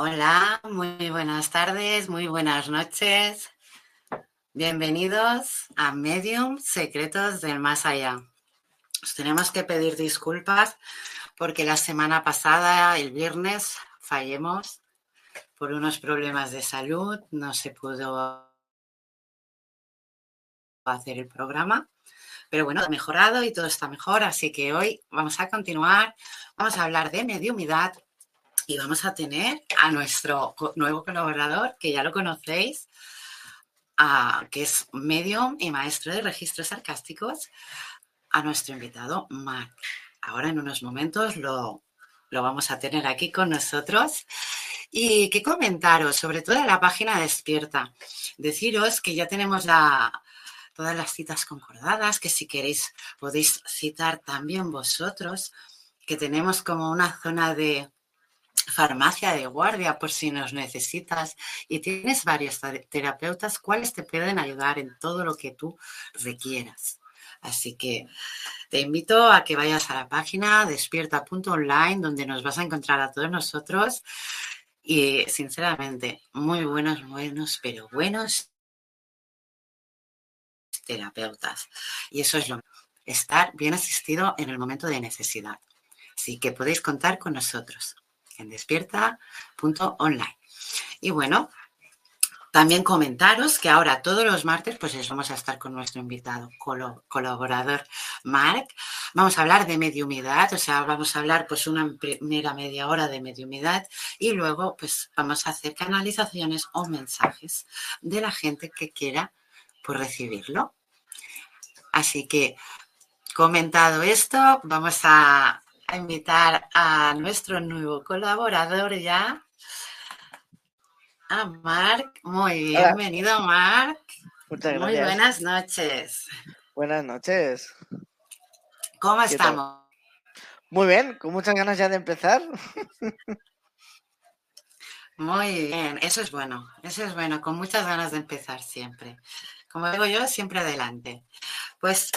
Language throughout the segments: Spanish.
Hola, muy buenas tardes, muy buenas noches. Bienvenidos a Medium Secretos del Más Allá. Os tenemos que pedir disculpas porque la semana pasada, el viernes, fallemos por unos problemas de salud, no se pudo hacer el programa. Pero bueno, ha mejorado y todo está mejor, así que hoy vamos a continuar. Vamos a hablar de mediumidad y vamos a tener a nuestro nuevo colaborador, que ya lo conocéis, que es medium y maestro de registros sarcásticos, a nuestro invitado Mark. Ahora en unos momentos lo, lo vamos a tener aquí con nosotros. Y qué comentaros, sobre todo en la página Despierta. Deciros que ya tenemos la, todas las citas concordadas, que si queréis podéis citar también vosotros, que tenemos como una zona de farmacia de guardia por si nos necesitas y tienes varios terapeutas cuáles te pueden ayudar en todo lo que tú requieras. Así que te invito a que vayas a la página despierta.online donde nos vas a encontrar a todos nosotros y sinceramente muy buenos, buenos, pero buenos terapeutas. Y eso es lo estar bien asistido en el momento de necesidad. Así que podéis contar con nosotros en despierta.online. Y bueno, también comentaros que ahora todos los martes pues vamos a estar con nuestro invitado colaborador Mark. Vamos a hablar de mediumidad, o sea, vamos a hablar pues una primera media hora de mediumidad y luego pues vamos a hacer canalizaciones o mensajes de la gente que quiera pues recibirlo. Así que comentado esto, vamos a a invitar a nuestro nuevo colaborador ya, a Marc. Muy bienvenido, Marc. Muchas gracias. Muy buenas noches. Buenas noches. ¿Cómo estamos? Muy bien, con muchas ganas ya de empezar. Muy bien, eso es bueno, eso es bueno, con muchas ganas de empezar siempre. Como digo yo, siempre adelante. Pues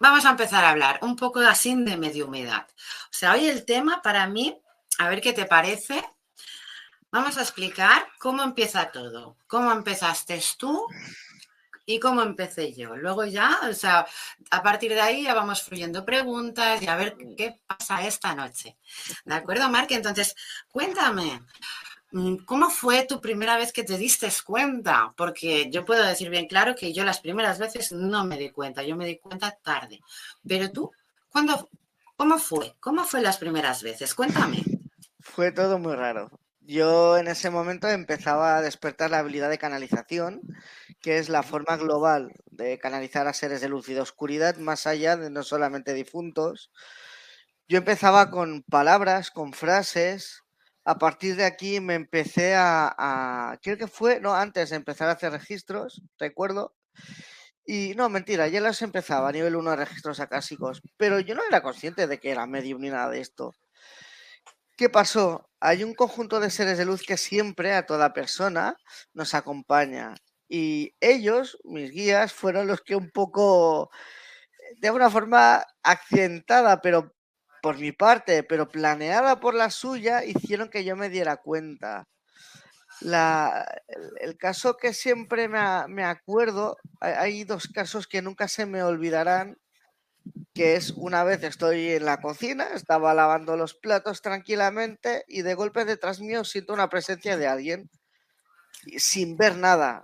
Vamos a empezar a hablar un poco así de mediumidad. O sea, hoy el tema para mí, a ver qué te parece, vamos a explicar cómo empieza todo, cómo empezaste tú y cómo empecé yo. Luego ya, o sea, a partir de ahí ya vamos fluyendo preguntas y a ver qué pasa esta noche. ¿De acuerdo, Mark? Entonces, cuéntame, ¿cómo fue tu primera vez que te diste cuenta? Porque yo puedo decir bien claro que yo las primeras veces no me di cuenta, yo me di cuenta tarde. Pero tú, ¿cuándo, ¿cómo fue? ¿Cómo fue las primeras veces? Cuéntame. Fue todo muy raro. Yo en ese momento empezaba a despertar la habilidad de canalización, que es la forma global de canalizar a seres de luz y de oscuridad, más allá de no solamente difuntos. Yo empezaba con palabras, con frases. A partir de aquí me empecé a, creo que fue, no, antes de empezar a hacer registros, recuerdo. Y no, mentira, ya los empezaba a nivel 1 de registros acásicos, pero yo no era consciente de que era medium ni nada de esto. ¿Qué pasó? Hay un conjunto de seres de luz que siempre a toda persona nos acompaña. Y ellos, mis guías, fueron los que un poco, de una forma accidentada, pero por mi parte, pero planeada por la suya, hicieron que yo me diera cuenta. el, caso que siempre me, me acuerdo, hay dos casos que nunca se me olvidarán que es una vez estoy en la cocina, estaba lavando los platos tranquilamente y de golpe detrás mío siento una presencia de alguien sin ver nada,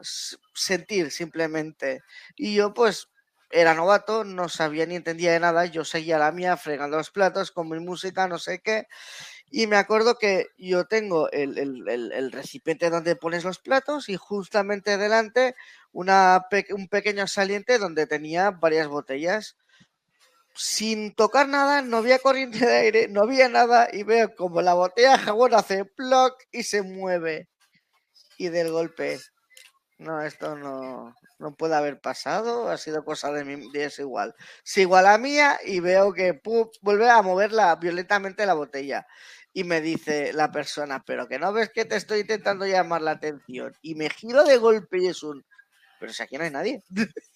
sentir simplemente. Y yo pues era novato, no sabía ni entendía de nada, yo seguía la mía fregando los platos con mi música, no sé qué. Y me acuerdo que yo tengo el, el recipiente donde pones los platos y justamente delante una, un pequeño saliente donde tenía varias botellas sin tocar nada, no había corriente de aire, no había nada y veo como la botella de jabón hace ploc y se mueve. Y del golpe, no, esto no, no puede haber pasado, ha sido cosa de mí, es igual. Sigo a la mía y veo que vuelve a moverla violentamente la botella. Y me dice la persona, pero que no ves que te estoy intentando llamar la atención. Y me giro de golpe y es un, pero si aquí no hay nadie.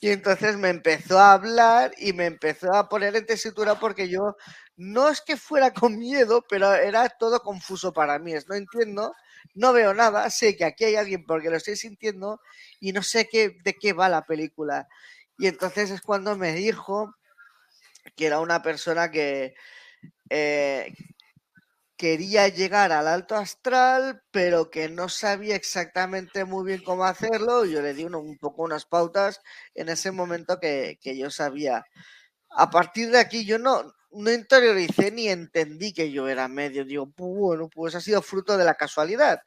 Y entonces me empezó a hablar y me empezó a poner en tesitura porque yo no es que fuera con miedo, pero era todo confuso para mí. no entiendo, no veo nada, sé que aquí hay alguien porque lo estoy sintiendo y no sé qué, de qué va la película. Y entonces es cuando me dijo que era una persona que, eh, quería llegar al alto astral, pero que no sabía exactamente muy bien cómo hacerlo. Yo le di un poco unas pautas en ese momento que, yo sabía. A partir de aquí yo no, no interioricé ni entendí que yo era medio. Digo, bueno, pues ha sido fruto de la casualidad.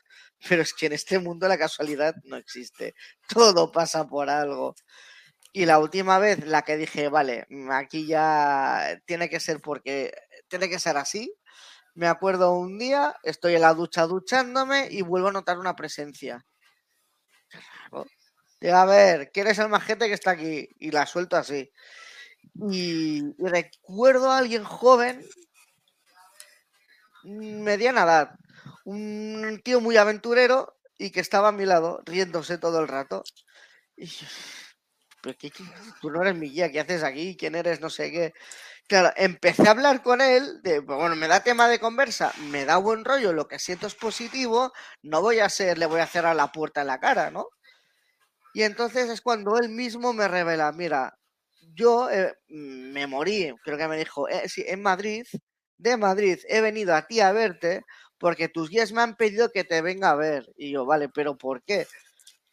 Pero es que en este mundo la casualidad no existe. Todo pasa por algo. Y la última vez, la que dije, vale, aquí ya tiene que ser porque tiene que ser así, me acuerdo un día, estoy en la ducha duchándome y vuelvo a notar una presencia. Digo, a ver, ¿quién es el majete que está aquí? Y la suelto así. Y, recuerdo a alguien joven, mediana edad, un tío muy aventurero y que estaba a mi lado, riéndose todo el rato. Y, ¿pero qué, tú no eres mi guía, ¿qué haces aquí? ¿Quién eres? No sé qué. Claro, empecé a hablar con él de, bueno, me da tema de conversa, me da buen rollo, lo que siento es positivo, no voy a ser, le voy a cerrar la puerta en la cara, ¿no? Y entonces es cuando él mismo me revela, mira, yo eh, me morí, creo que me dijo, eh, sí, en Madrid, de Madrid, he venido a ti a verte porque tus guías me han pedido que te venga a ver. Y yo, vale, pero ¿por qué?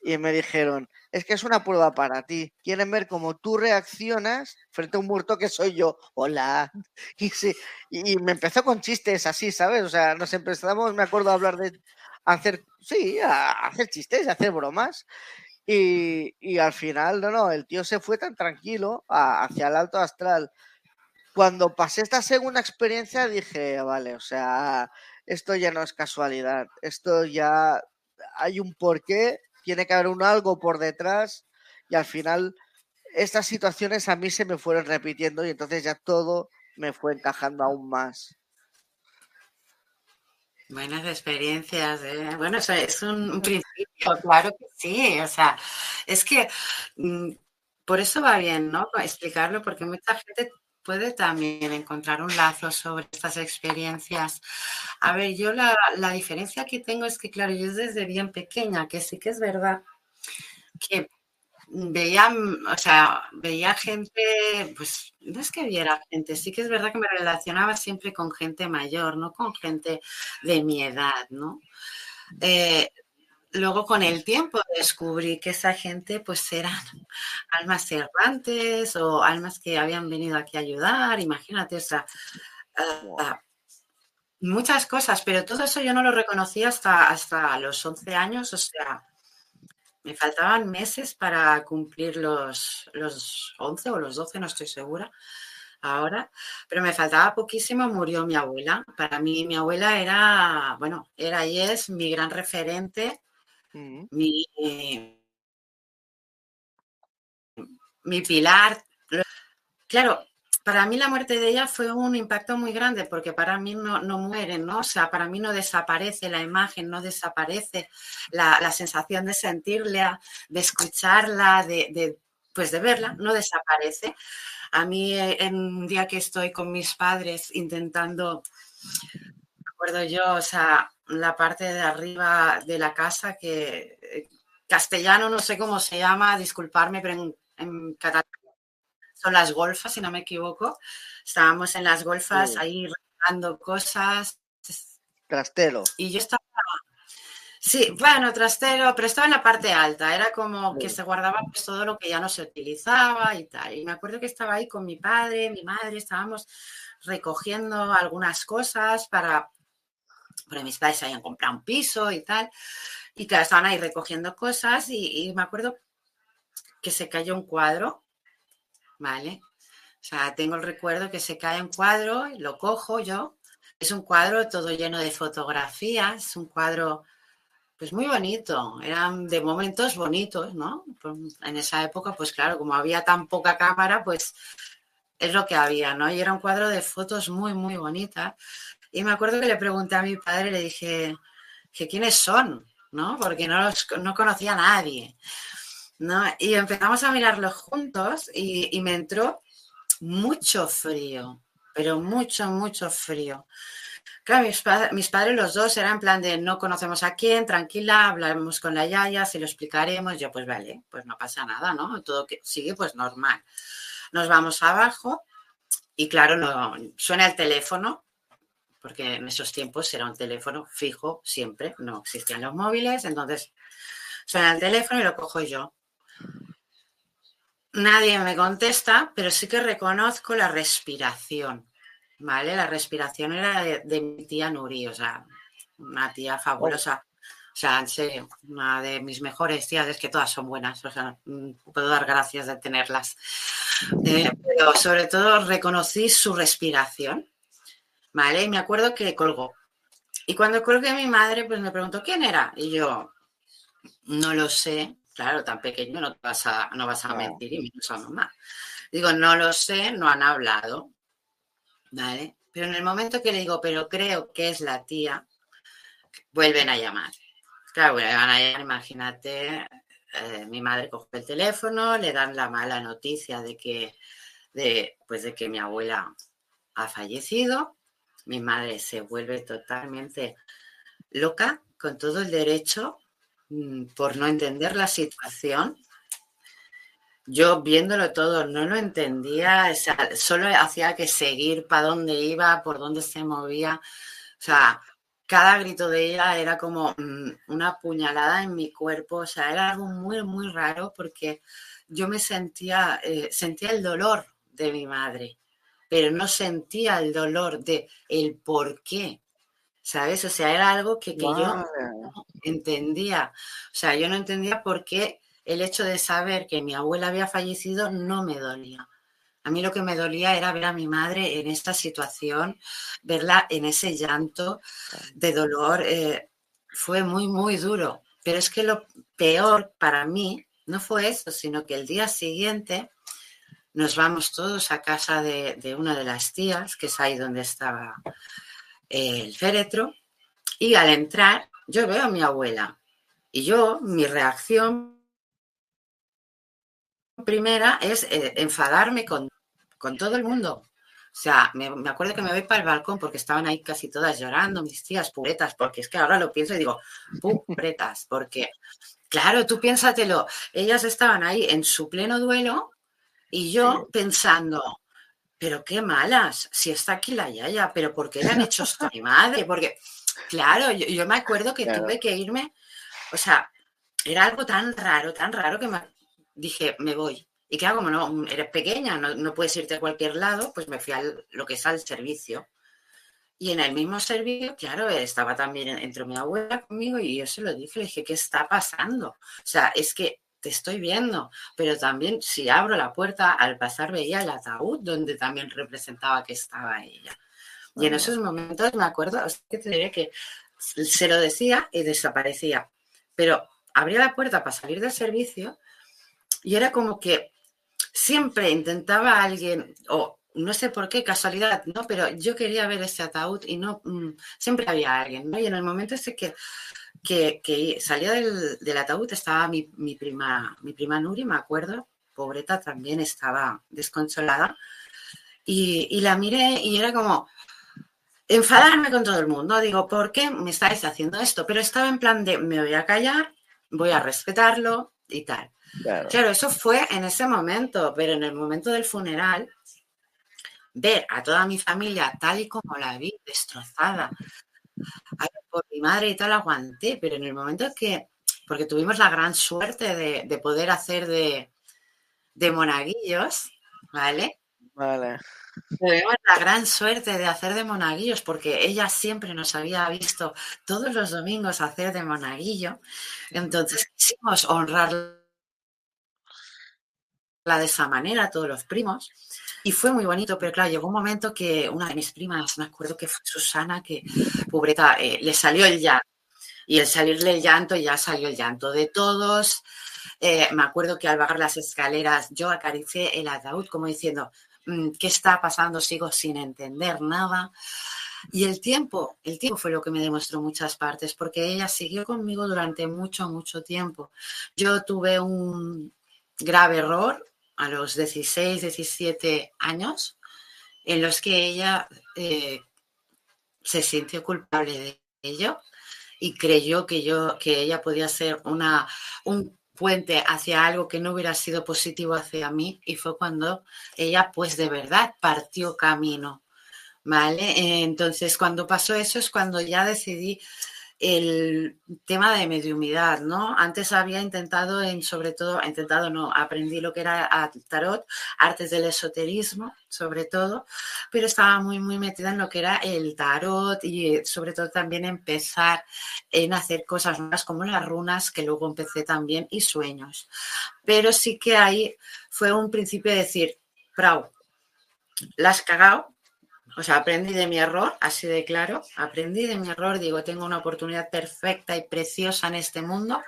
y me dijeron, es que es una prueba para ti. Quieren ver cómo tú reaccionas frente a un muerto que soy yo. Hola. Y, y me empezó con chistes así, ¿sabes? O sea, nos empezamos, me acuerdo, a hablar de hacer, sí, a hacer chistes, a hacer bromas. Y, al final, no, no, el tío se fue tan tranquilo hacia el alto astral. Cuando pasé esta segunda experiencia dije, vale, o sea, esto ya no es casualidad, esto ya hay un porqué tiene que haber un algo por detrás y al final estas situaciones a mí se me fueron repitiendo y entonces ya todo me fue encajando aún más. Buenas experiencias. ¿eh? Bueno, eso es un, principio, claro que sí. O sea, es que mm, por eso va bien, ¿no? Explicarlo, porque mucha gente puede también encontrar un lazo sobre estas experiencias. A ver, yo la, diferencia que tengo es que, claro, yo desde bien pequeña, que sí que es verdad que veía, o sea, veía gente, pues no es que viera gente, sí que es verdad que me relacionaba siempre con gente mayor, no con gente de mi edad, ¿no? Eh, luego con el tiempo descubrí que esa gente pues eran almas errantes o almas que habían venido aquí a ayudar, imagínate, o sea, ah, muchas cosas, pero todo eso yo no lo reconocí hasta, hasta los 11 años, o sea, me faltaban meses para cumplir los, los 11 o los 12, no estoy segura ahora, pero me faltaba poquísimo, murió mi abuela. Para mí mi abuela era, bueno, era y es mi gran referente, mm. mi, mi pilar. Claro, para mí la muerte de ella fue un impacto muy grande porque para mí no, no mueren, ¿no? O sea, para mí no desaparece la imagen, no desaparece la, sensación de sentirla, de escucharla, de, pues de verla, no desaparece. A mí eh, en un día que estoy con mis padres intentando, me acuerdo yo, o sea, la parte de arriba de la casa que eh, castellano no sé cómo se llama, disculparme, pero en, en catalán son las golfas, si no me equivoco. Estábamos en las golfas ahí regalando cosas. Trastero. Y yo estaba. Sí, bueno, trastero, pero estaba en la parte alta. Era como que se guardaba pues, todo lo que ya no se utilizaba y tal. Y me acuerdo que estaba ahí con mi padre, mi madre, estábamos recogiendo algunas cosas para. Porque mis padres habían comprado un piso y tal. Y que estaban ahí recogiendo cosas. y me acuerdo que se cayó un cuadro ¿vale? O sea, tengo el recuerdo que se cae un cuadro, lo cojo yo. Es un cuadro todo lleno de fotografías, un cuadro pues muy bonito, eran de momentos bonitos, ¿no? Pues, en esa época, pues claro, como había tan poca cámara, pues es lo que había, ¿no? Y era un cuadro de fotos muy, muy bonitas. Y me acuerdo que le pregunté a mi padre, le dije, que quiénes son, ¿no? Porque no, los, no conocía a nadie. Y empezamos a mirarlos juntos y, me entró mucho frío, pero mucho, mucho frío. Claro, mis, padres los dos eran en plan de no conocemos a quién, tranquila, hablaremos con la Yaya, se lo explicaremos. Yo, pues vale, pues no pasa nada, ¿no? Todo sigue pues normal. Nos vamos abajo y claro, suena el teléfono, porque en esos tiempos era un teléfono fijo siempre, no existían los móviles, entonces suena el teléfono y lo cojo yo. Nadie me contesta, pero sí que reconozco la respiración, ¿vale? La respiración era de, mi tía Nuri, o sea, una tía fabulosa. O sea, una de mis mejores tías, es que todas son buenas, o sea, mm, puedo dar gracias de tenerlas. Eh, pero sobre todo reconocí su respiración, ¿vale? Y me acuerdo que colgó. Y cuando colgué mi madre, pues me preguntó quién era. Y yo, no lo sé, Claro, tan pequeño no vas a, no vas a mentir y menos a mamá. Digo, no lo sé, no han hablado. ¿Vale? Pero en el momento que le digo, pero creo que es la tía, vuelven a llamar. Claro, vuelven a llamar, imagínate, eh, mi madre coge el teléfono, le dan la mala noticia de que, de, pues de que mi abuela ha fallecido. Mi madre se vuelve totalmente loca, con todo el derecho por no entender la situación. Yo viéndolo todo no lo entendía, solo hacía que seguir para dónde iba, por dónde se movía. O sea, cada grito de ella era como mm, una puñalada en mi cuerpo, o sea, era algo muy, muy raro porque yo me sentía, eh, sentía el dolor de mi madre, pero no sentía el dolor de el por qué. ¿Sabes? O sea, era algo que, yo no entendía. O sea, yo no entendía por qué el hecho de saber que mi abuela había fallecido no me dolía. A mí lo que me dolía era ver a mi madre en esta situación, verla en ese llanto de dolor. Eh, fue muy, muy duro. Pero es que lo peor para mí no fue eso, sino que el día siguiente nos vamos todos a casa de, de una de las tías, que es ahí donde estaba el féretro y al entrar yo veo a mi abuela y yo, mi reacción primera es eh, enfadarme con, todo el mundo. O sea, me, acuerdo que me voy para el balcón porque estaban ahí casi todas llorando, mis tías puretas, porque es que ahora lo pienso y digo, puretas, porque claro, tú piénsatelo, ellas estaban ahí en su pleno duelo y yo pensando, pero qué malas, si está aquí la Yaya, pero ¿por qué le han hecho esto a mi madre? Porque, claro, yo, me acuerdo que tuve que irme, o sea, era algo tan raro, tan raro que me dije, me voy. Y claro, como no, eres pequeña, no, no puedes irte a cualquier lado, pues me fui a lo que es al servicio. Y en el mismo servicio, claro, estaba también entre mi abuela conmigo y yo se lo dije, le dije, ¿qué está pasando? O sea, es que te estoy viendo, pero también si abro la puerta, al pasar veía el ataúd donde también representaba que estaba ella. Y en esos momentos me acuerdo, que te diré que se lo decía y desaparecía, pero abría la puerta para salir del servicio y era como que siempre intentaba alguien, o no sé por qué, casualidad, ¿no? Pero yo quería ver ese ataúd y no, mm, siempre había alguien, ¿no? Y en el momento ese que, que, salía del, ataúd estaba mi, prima, mi prima Nuri, me acuerdo, pobreta también estaba desconsolada. Y, y, la miré y era como enfadarme con todo el mundo. Digo, ¿por qué me estáis haciendo esto? Pero estaba en plan de, me voy a callar, voy a respetarlo y tal. claro, eso fue en ese momento, pero en el momento del funeral, ver a toda mi familia tal y como la vi, destrozada. Por mi madre y tal aguanté, pero en el momento que, porque tuvimos la gran suerte de, poder hacer de, de, monaguillos, ¿vale? Vale. Tuvimos la gran suerte de hacer de monaguillos porque ella siempre nos había visto todos los domingos hacer de monaguillo. Entonces quisimos honrarla de esa manera, todos los primos. Y fue muy bonito, pero claro, llegó un momento que una de mis primas, me acuerdo que fue Susana, que pobreta, eh, le salió el llanto. Y al salirle el llanto, ya salió el llanto de todos. Eh, me acuerdo que al bajar las escaleras yo acaricié el ataúd como diciendo, mm, ¿qué está pasando? Sigo sin entender nada. Y el tiempo, el tiempo fue lo que me demostró muchas partes, porque ella siguió conmigo durante mucho, mucho tiempo. Yo tuve un grave error a los 16, 17 años, en los que ella eh, se sintió culpable de ello y creyó que yo que ella podía ser una un puente hacia algo que no hubiera sido positivo hacia mí. Y fue cuando ella pues de verdad partió camino vale entonces cuando pasó eso es cuando ya decidí el tema de mediumidad, ¿no? Antes había intentado, en, sobre todo, intentado, no, aprendí lo que era tarot, artes del esoterismo, sobre todo, pero estaba muy, muy metida en lo que era el tarot y sobre todo también empezar en hacer cosas más como las runas, que luego empecé también, y sueños. Pero sí que ahí fue un principio de decir, Prau, la has cagado, o sea, aprendí de mi error, así de claro, aprendí de mi error, digo, tengo una oportunidad perfecta y preciosa en este mundo,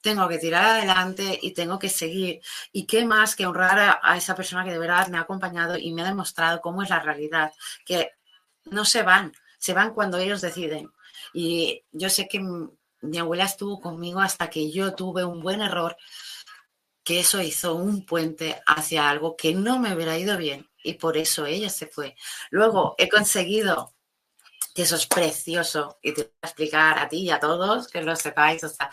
tengo que tirar adelante y tengo que seguir. ¿Y qué más que honrar a, esa persona que de verdad me ha acompañado y me ha demostrado cómo es la realidad? Que no se van, se van cuando ellos deciden. Y yo sé que mi abuela estuvo conmigo hasta que yo tuve un buen error, que eso hizo un puente hacia algo que no me hubiera ido bien y por eso ella se fue. Luego he conseguido, que eso es precioso, y te voy a explicar a ti y a todos, que lo sepáis, o sea,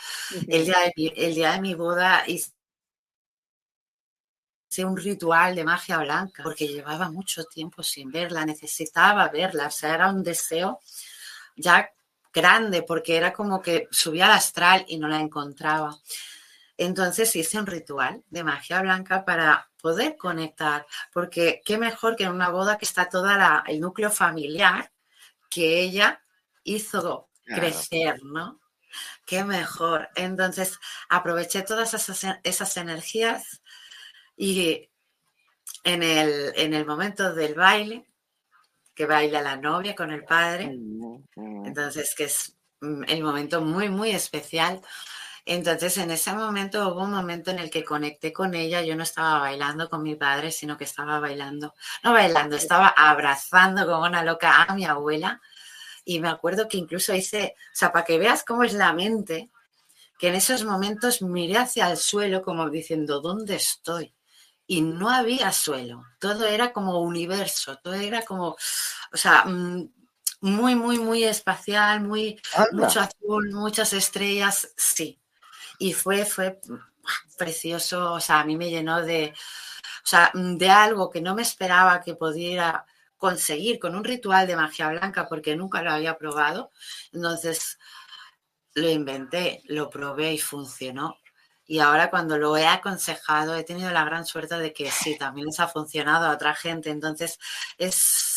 el día de, el día de mi boda hice un ritual de magia blanca, porque llevaba mucho tiempo sin verla, necesitaba verla, o sea, era un deseo ya grande, porque era como que subía al astral y no la encontraba. Entonces hice un ritual de magia blanca para poder conectar, porque qué mejor que en una boda que está toda el núcleo familiar que ella hizo crecer, ¿no? Qué mejor. Entonces aproveché todas esas, energías y en el, en el momento del baile, que baila la novia con el padre, entonces que es mm, el momento muy, muy especial entonces, en ese momento hubo un momento en el que conecté con ella. Yo no estaba bailando con mi padre, sino que estaba bailando, no bailando, estaba abrazando como una loca a mi abuela. Y me acuerdo que incluso hice, o sea, para que veas cómo es la mente, que en esos momentos miré hacia el suelo como diciendo, ¿dónde estoy? Y no había suelo, todo era como universo, todo era como, o sea, mm, muy, muy, muy espacial, muy, mucho azul, muchas estrellas, sí. Y fue, fue precioso, o sea, a mí me llenó de, o sea, de algo que no me esperaba que pudiera conseguir con un ritual de magia blanca porque nunca lo había probado. Entonces lo inventé, lo probé y funcionó. Y ahora cuando lo he aconsejado he tenido la gran suerte de que sí, también les ha funcionado a otra gente. Entonces es,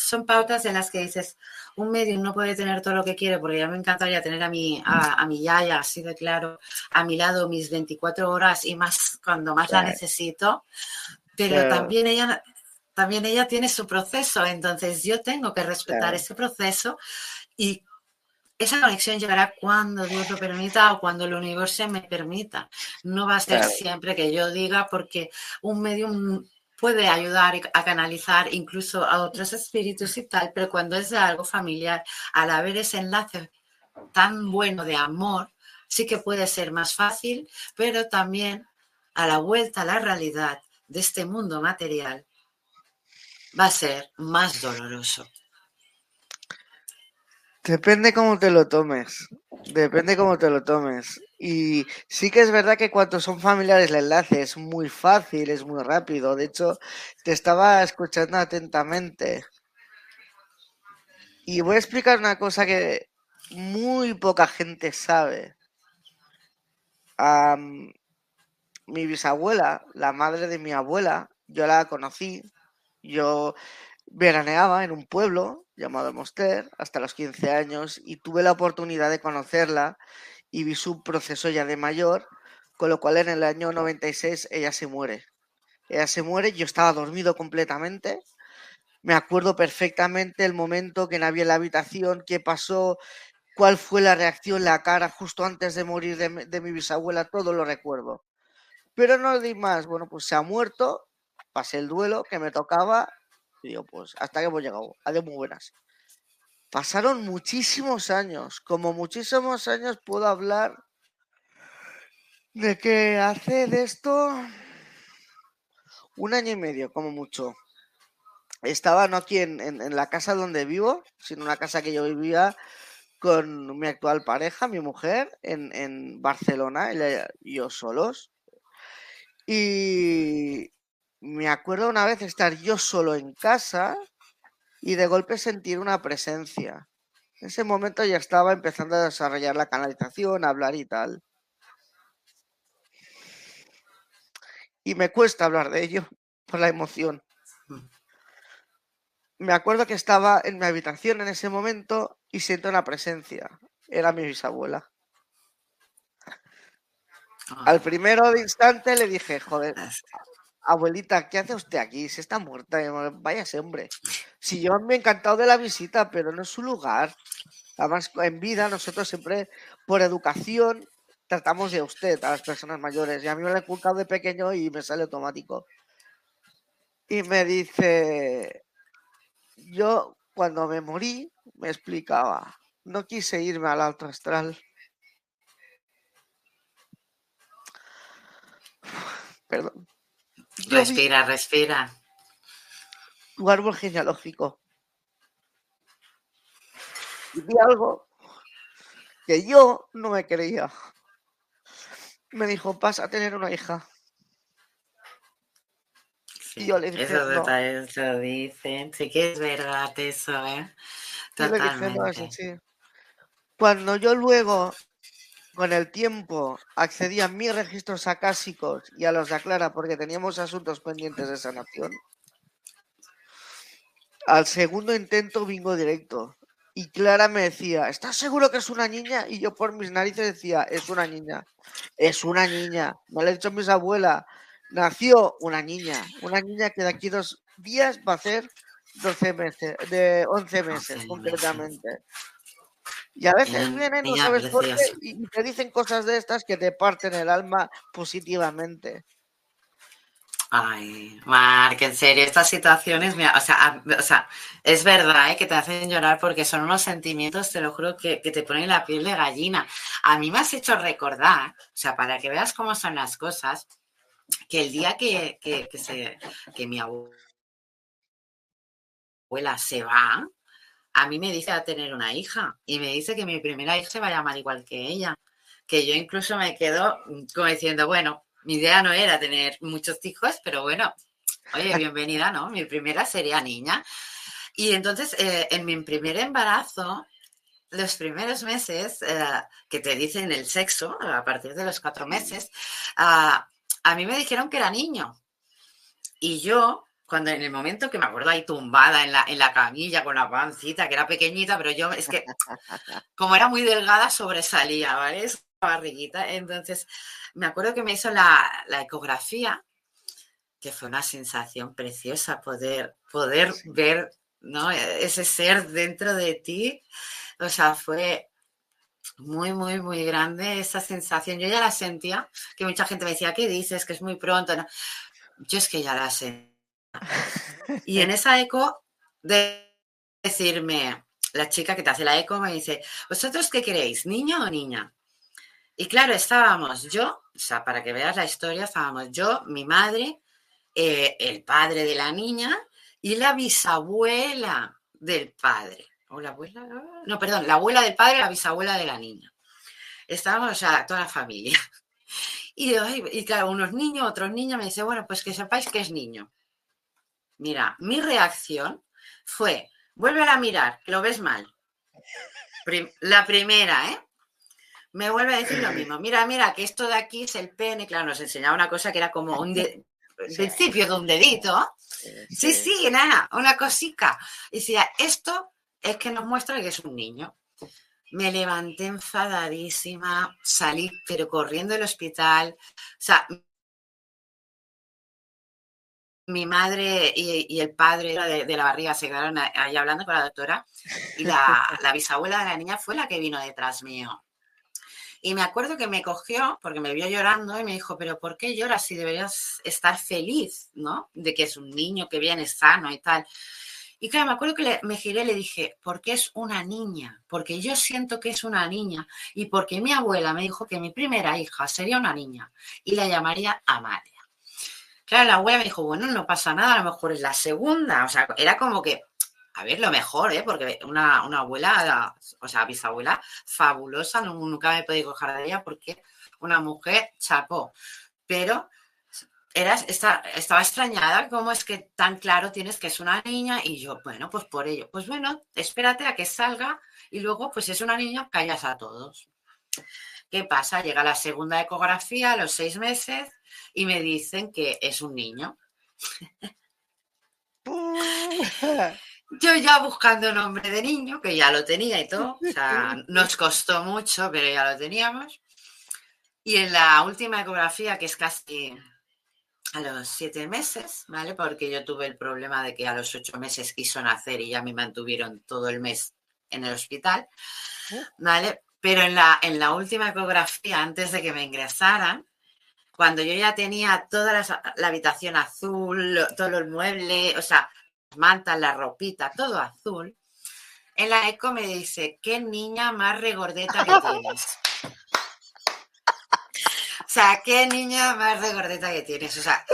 son pautas en las que dices, un medium no puede tener todo lo que quiere porque ya me encantaría tener a mi, a, mi yaya, así de claro, a mi lado mis 24 horas y más cuando más la necesito. Pero también ella también ella tiene su proceso, entonces yo tengo que respetar ese proceso y esa conexión llegará cuando Dios lo permita o cuando el universo me permita. No va a ser siempre que yo diga porque un medium puede ayudar a canalizar incluso a otros espíritus y tal, pero cuando es de algo familiar, al haber ese enlace tan bueno de amor, sí que puede ser más fácil, pero también a la vuelta a la realidad de este mundo material va a ser más doloroso. Depende cómo te lo tomes. Depende cómo te lo tomes. Y sí que es verdad que cuando son familiares el enlace es muy fácil, es muy rápido. De hecho, te estaba escuchando atentamente. Y voy a explicar una cosa que muy poca gente sabe. mi bisabuela, la madre de mi abuela, yo la conocí yo veraneaba en un pueblo llamado Moster hasta los 15 años y tuve la oportunidad de conocerla y vi su proceso ya de mayor, con lo cual en el año 96 ella se muere. Ella se muere, yo estaba dormido completamente. Me acuerdo perfectamente el momento que había en la habitación, qué pasó, cuál fue la reacción, la cara justo antes de morir de, de mi bisabuela, todo lo recuerdo. Pero no di más, bueno, pues se ha muerto pasé el duelo que me tocaba y digo, pues hasta que hemos llegado. Adiós, muy buenas. Pasaron muchísimos años, como muchísimos años puedo hablar de que hace de esto un año y medio, como mucho. Estaba no aquí en, la casa donde vivo, sino una casa que yo vivía con mi actual pareja, mi mujer, en, en Barcelona, y yo solos. Y, me acuerdo una vez estar yo solo en casa y de golpe sentir una presencia. En ese momento ya estaba empezando a desarrollar la canalización, a hablar y tal. Y me cuesta hablar de ello por la emoción. Mm. Me acuerdo que estaba en mi habitación en ese momento y siento una presencia. Era mi bisabuela. Al ah. primero de instante le dije, joder, abuelita, ¿qué hace usted aquí? Si está muerta, váyase, hombre. Si yo me he encantado de la visita, pero no es su lugar. Además, en vida, nosotros siempre, por educación, tratamos de usted a las personas mayores. Y a mí me lo he inculcado de pequeño y me sale automático. Y me dice, yo cuando me morí, me explicaba, no quise irme al alto astral. Perdón. Respira, respira. Tu árbol genealógico. Y vi algo que yo no me creía. Me dijo, vas a tener una hija. y yo le dije, eso no. dicen. Sí que es verdad eso, ¿eh? Totalmente. Cuando yo luego con el tiempo accedí a mis registros acásicos y a los de Aclara porque teníamos asuntos pendientes de sanación. Al segundo intento bingo directo. Y Clara me decía, ¿estás seguro que es una niña? Y yo por mis narices decía, es una niña. Es una niña. Me lo he dicho mis abuelas. Nació una niña. Una niña que de aquí dos días va a ser 12 meses, de 11 meses concretamente. Y a veces vienen, no sabes por qué, y te dicen cosas de estas que te parten el alma positivamente. Ay, Mark, en serio, estas situaciones, mira, o, sea, o sea, es verdad ¿eh? que te hacen llorar porque son unos sentimientos, te lo juro, que, te ponen la piel de gallina. A mí me has hecho recordar, o sea, para que veas cómo son las cosas, que el día que, que, se, que mi abuela se va, a mí me dice a tener una hija y me dice que mi primera hija se va a llamar igual que ella. que yo incluso me quedo como diciendo, bueno, mi idea no era tener muchos hijos, pero bueno, oye, bienvenida, ¿no? Mi primera sería niña. Y entonces, eh, en mi primer embarazo, los primeros meses eh, que te dicen el sexo, a partir de los cuatro meses, ah, a mí me dijeron que era niño. Y yo, cuando en el momento que me acuerdo ahí tumbada en la, en la camilla con la pancita, que era pequeñita, pero yo es que como era muy delgada sobresalía, ¿vale? Esa barriguita. Entonces, me acuerdo que me hizo la, la ecografía, que fue una sensación preciosa poder, poder ver ¿no? ese ser dentro de ti. O sea, fue muy, muy, muy grande esa sensación. Yo ya la sentía, que mucha gente me decía, ¿qué dices? Que es muy pronto. ¿no? Yo es que ya la sé. Y en esa eco de decirme, la chica que te hace la eco me dice, ¿vosotros qué queréis, niño o niña? Y claro, estábamos yo, o sea, para que veas la historia, estábamos yo, mi madre, eh, el padre de la niña y la bisabuela del padre. ¿O la abuela? No, perdón, la abuela del padre y la bisabuela de la niña. Estábamos, o sea, toda la familia. Y, y claro, unos niños, otros niños, me dice, bueno, pues que sepáis que es niño. Mira, mi reacción fue, vuelve a mirar, que lo ves mal. la primera, ¿eh? Me vuelve a decir lo mismo. Mira, mira, que esto de aquí es el pene. Claro, nos enseñaba una cosa que era como un principio de un dedito. Sí, sí, nada, una cosica. Y decía, esto es que nos muestra que es un niño. Me levanté enfadadísima, salí, pero corriendo del hospital. O sea, mi madre y, el padre de, la barriga se quedaron ahí hablando con la doctora y la, la, bisabuela de la niña fue la que vino detrás mío. Y me acuerdo que me cogió porque me vio llorando y me dijo, pero ¿por qué lloras si deberías estar feliz, ¿no? De que es un niño que viene sano y tal. Y claro, me acuerdo que me giré y le dije, porque es una niña, porque yo siento que es una niña y porque mi abuela me dijo que mi primera hija sería una niña y la llamaría Amalia. Claro, la abuela me dijo, bueno, no pasa nada, a lo mejor es la segunda. O sea, era como que, a ver, lo mejor, ¿eh? Porque una, abuela, o sea, bisabuela, fabulosa, nunca me he podido coger de ella porque una mujer chapó. Pero estaba extrañada, ¿cómo es que tan claro tienes que es una niña? Y yo, bueno, pues por ello, pues bueno, espérate a que salga y luego, pues es una niña, callas a todos. ¿Qué pasa? Llega la segunda ecografía a los seis meses y me dicen que es un niño. Yo ya buscando nombre de niño, que ya lo tenía y todo, o sea, nos costó mucho, pero ya lo teníamos. Y en la última ecografía, que es casi a los siete meses, ¿vale? Porque yo tuve el problema de que a los ocho meses quiso nacer y ya me mantuvieron todo el mes en el hospital, ¿vale? Pero en la, en la última ecografía, antes de que me ingresaran, cuando yo ya tenía toda la, habitación azul, todo el mueble, o sea, las mantas, la ropita, todo azul, en la eco me dice, qué niña más regordeta que tienes. O sea, qué niña más regordeta que tienes. O sea,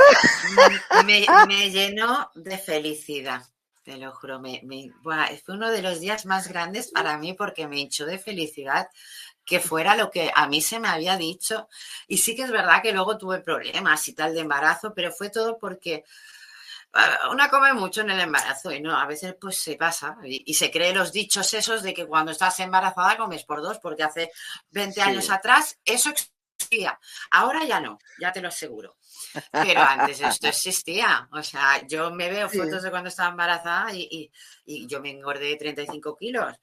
me, llenó de felicidad. Te lo juro, me, fue uno de los días más grandes para mí porque me hinchó de felicidad que fuera lo que a mí se me había dicho. Y sí que es verdad que luego tuve problemas y tal de embarazo, pero fue todo porque ah, una come mucho en el embarazo y no, a veces pues se pasa y, se cree los dichos esos de que cuando estás embarazada comes por dos, porque hace 20 años atrás eso existía. Ahora ya no, ya te lo aseguro. Pero antes esto existía. O sea, yo me veo fotos de cuando estaba embarazada y, y yo me engordé 35 kilos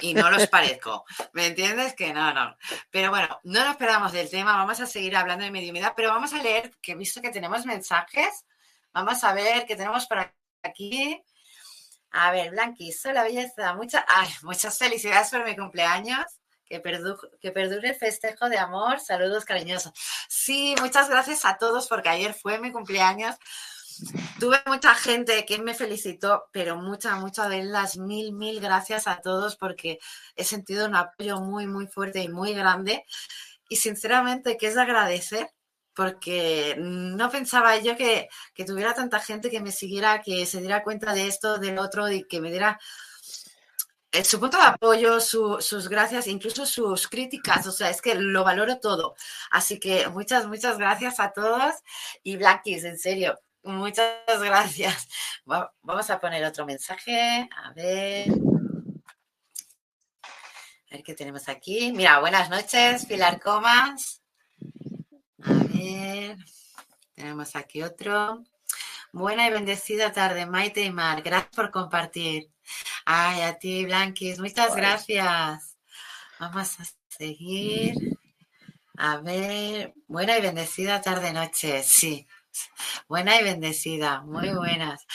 y no los parezco. ¿Me entiendes? Que no, no. Pero bueno, no nos perdamos del tema, vamos a seguir hablando de mediumidad, pero vamos a leer, que he visto que tenemos mensajes. Vamos a ver qué tenemos por aquí. A ver, Blanqui, la belleza. Muchas, muchas felicidades por mi cumpleaños. Que, que perdure el festejo de amor. Saludos cariñosos. Sí, muchas gracias a todos porque ayer fue mi cumpleaños. Tuve mucha gente que me felicitó, pero muchas, muchas de las mil, mil gracias a todos porque he sentido un apoyo muy, muy fuerte y muy grande. Y sinceramente que es de agradecer porque no pensaba yo que, que, tuviera tanta gente que me siguiera, que se diera cuenta de esto, del otro y que me diera eh, su punto de apoyo, sus gracias, incluso sus críticas, o sea, es que lo valoro todo. Así que muchas, muchas gracias a todos y Blackis, en serio, muchas gracias. Vamos a poner otro mensaje, a ver. A ver qué tenemos aquí. Mira, buenas noches, Pilar Comas. A ver, tenemos aquí otro. Buena y bendecida tarde, Maite y Mar. Gracias por compartir. Ay, a ti, Blanquis, muchas gracias. Vamos a seguir. A ver, buena y bendecida tarde-noche, sí. Buena y bendecida, muy buenas.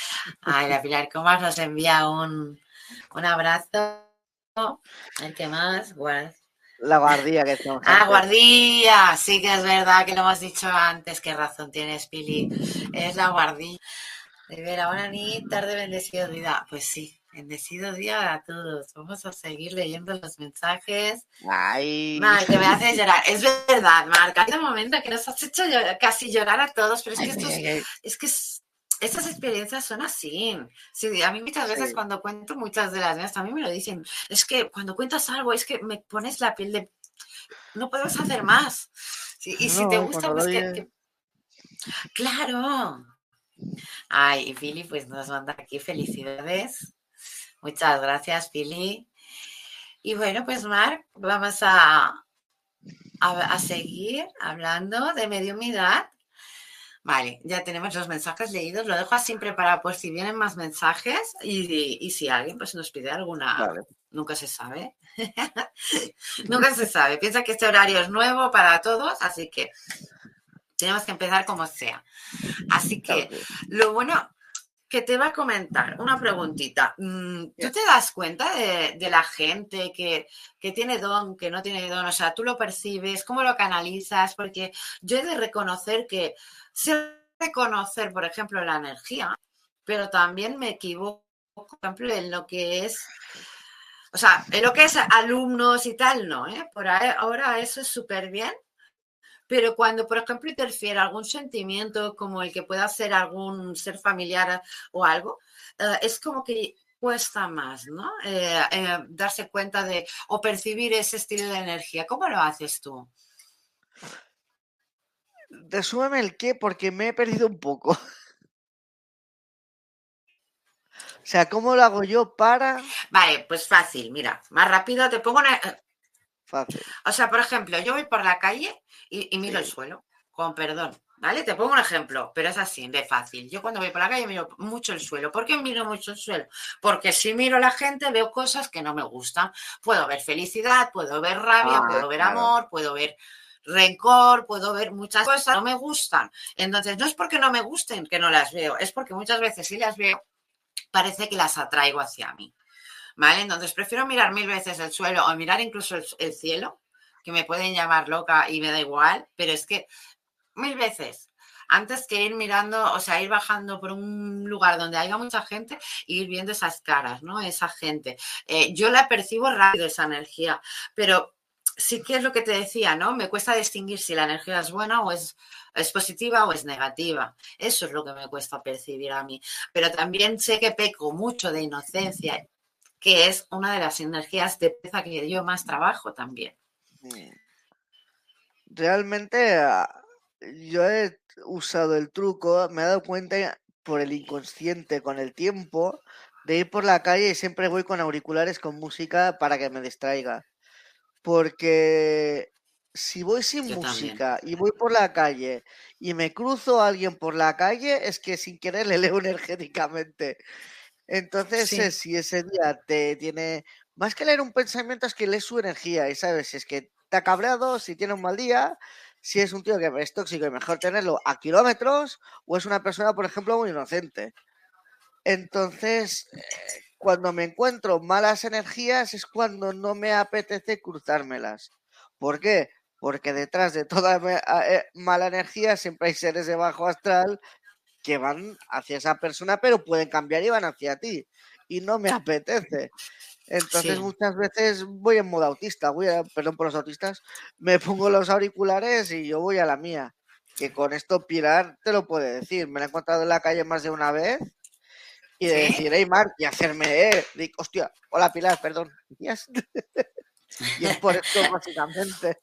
Ay, la Pilar Comas nos envía un, un abrazo. El que más, La guardia que estamos. Ah, guardia, sí que es verdad que lo hemos dicho antes. Qué razón tienes, Pili. Es la guardia. De ver, ahora ni tarde bendecido vida. Pues sí, Bendecido día a todos. Vamos a seguir leyendo los mensajes. Ay. Mar, que me haces llorar. Es verdad, Marc. Hay un momento que nos has hecho casi llorar a todos, pero es que, estos, es que estas experiencias son así. Sí, a mí muchas veces cuando cuento muchas de las mías también me lo dicen. Es que cuando cuentas algo es que me pones la piel de... No podemos hacer más. y si te gusta, pues que, Claro. Ay, y Philly pues nos manda aquí felicidades. Muchas gracias, Pili. Y bueno, pues Marc, vamos a, a, seguir hablando de mediumidad. Vale, ya tenemos los mensajes leídos. Lo dejo así preparado por si vienen más mensajes y, si alguien pues nos pide alguna. Nunca se sabe. Nunca se sabe. Piensa que este horario es nuevo para todos, así que tenemos que empezar como sea. Así que lo bueno, que te va a comentar una preguntita. Mm, ¿Tú te das cuenta de, la gente que, tiene don, que no tiene don? O sea, tú lo percibes, ¿cómo lo canalizas? Porque yo he de reconocer que sé reconocer, por ejemplo, la energía, pero también me equivoco, por ejemplo, en lo que es o sea, en lo que es alumnos y tal, no, ¿eh? Por ahora eso es súper bien, pero cuando, por ejemplo, interfiere algún sentimiento como el que pueda ser algún ser familiar o algo, eh, es como que cuesta más, ¿no? Eh, eh, darse cuenta de o percibir ese estilo de energía. ¿Cómo lo haces tú? Resúmeme el qué, porque me he perdido un poco. O sea, ¿cómo lo hago yo para...? Vale, pues fácil, mira, más rápido te pongo una... Fácil. O sea, por ejemplo, yo voy por la calle y, miro el suelo, con perdón. ¿Vale? Te pongo un ejemplo, pero es así, de fácil. Yo cuando voy por la calle miro mucho el suelo. ¿Por qué miro mucho el suelo? Porque si miro a la gente veo cosas que no me gustan. Puedo ver felicidad, puedo ver rabia, ah, puedo ver amor, puedo ver rencor, puedo ver muchas cosas que no me gustan. Entonces, no es porque no me gusten que no las veo, es porque muchas veces si las veo, parece que las atraigo hacia mí. ¿Vale? Entonces, prefiero mirar mil veces el suelo o mirar incluso el cielo que me pueden llamar loca y me da igual, pero es que mil veces, antes que ir mirando, o sea, ir bajando por un lugar donde haya mucha gente e ir viendo esas caras, ¿no? Esa gente. Eh, yo la percibo rápido, esa energía, pero sí que es lo que te decía, ¿no? Me cuesta distinguir si la energía es buena o es, es positiva o es negativa. Eso es lo que me cuesta percibir a mí. Pero también sé que peco mucho de inocencia, que es una de las energías de peza que yo más trabajo también. Realmente ah, yo he usado el truco, me he dado cuenta por el inconsciente con el tiempo de ir por la calle y siempre voy con auriculares con música para que me distraiga. Porque si voy sin música y voy por la calle y me cruzo a alguien por la calle, es que sin querer le leo energéticamente. Entonces, eh, si ese día te tiene más que leer un pensamiento es que lees su energía y sabes si es que te ha cabreado, si tiene un mal día, si es un tío que es tóxico y mejor tenerlo a kilómetros o es una persona, por ejemplo, muy inocente. Entonces, eh, cuando me encuentro malas energías es cuando no me apetece cruzármelas. ¿Por qué? Porque detrás de toda eh, mala energía siempre hay seres de bajo astral que van hacia esa persona, pero pueden cambiar y van hacia ti. Y no me apetece. Entonces muchas veces voy en modo autista, voy perdón por los autistas, me pongo los auriculares y yo voy a la mía. Que con esto Pilar te lo puede decir. Me la he encontrado en la calle más de una vez y de decir, hey, Mark, y hacerme, eh, hostia, hola Pilar, perdón. y es por esto, básicamente.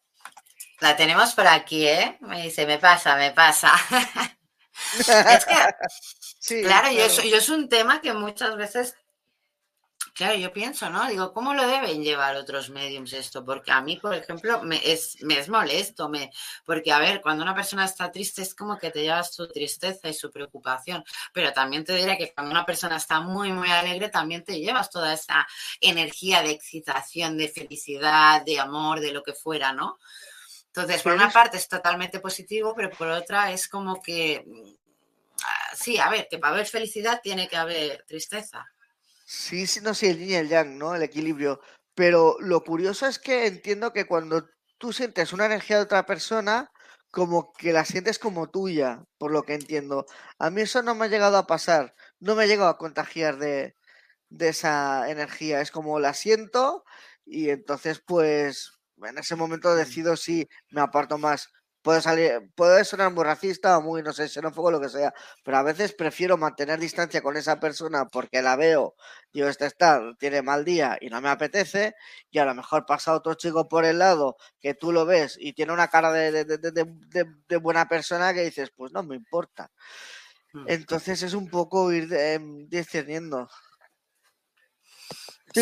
La tenemos por aquí, ¿eh? Me dice, me pasa, me pasa. es que, claro, Yo, yo es un tema que muchas veces Claro, yo pienso, ¿no? Digo, ¿cómo lo deben llevar otros mediums esto? Porque a mí, por ejemplo, me es, me es molesto, me, porque, a ver, cuando una persona está triste es como que te llevas su tristeza y su preocupación, pero también te diré que cuando una persona está muy, muy alegre, también te llevas toda esa energía de excitación, de felicidad, de amor, de lo que fuera, ¿no? Entonces, por una parte es totalmente positivo, pero por otra es como que, mm, sí, a ver, que para haber felicidad tiene que haber tristeza. Sí, sí, no, sí, el yin y el yang, ¿no? El equilibrio. Pero lo curioso es que entiendo que cuando tú sientes una energía de otra persona, como que la sientes como tuya, por lo que entiendo. A mí eso no me ha llegado a pasar, no me ha llegado a contagiar de, de esa energía. Es como la siento y entonces pues en ese momento decido si me aparto más puede salir, puede sonar muy racista o muy, no sé, xenófobo, lo que sea, pero a veces prefiero mantener distancia con esa persona porque la veo, digo, este está, tiene mal día y no me apetece, y a lo mejor pasa otro chico por el lado que tú lo ves y tiene una cara de, de, buena persona que dices, pues no me importa. Mm. Entonces es un poco ir em, discerniendo.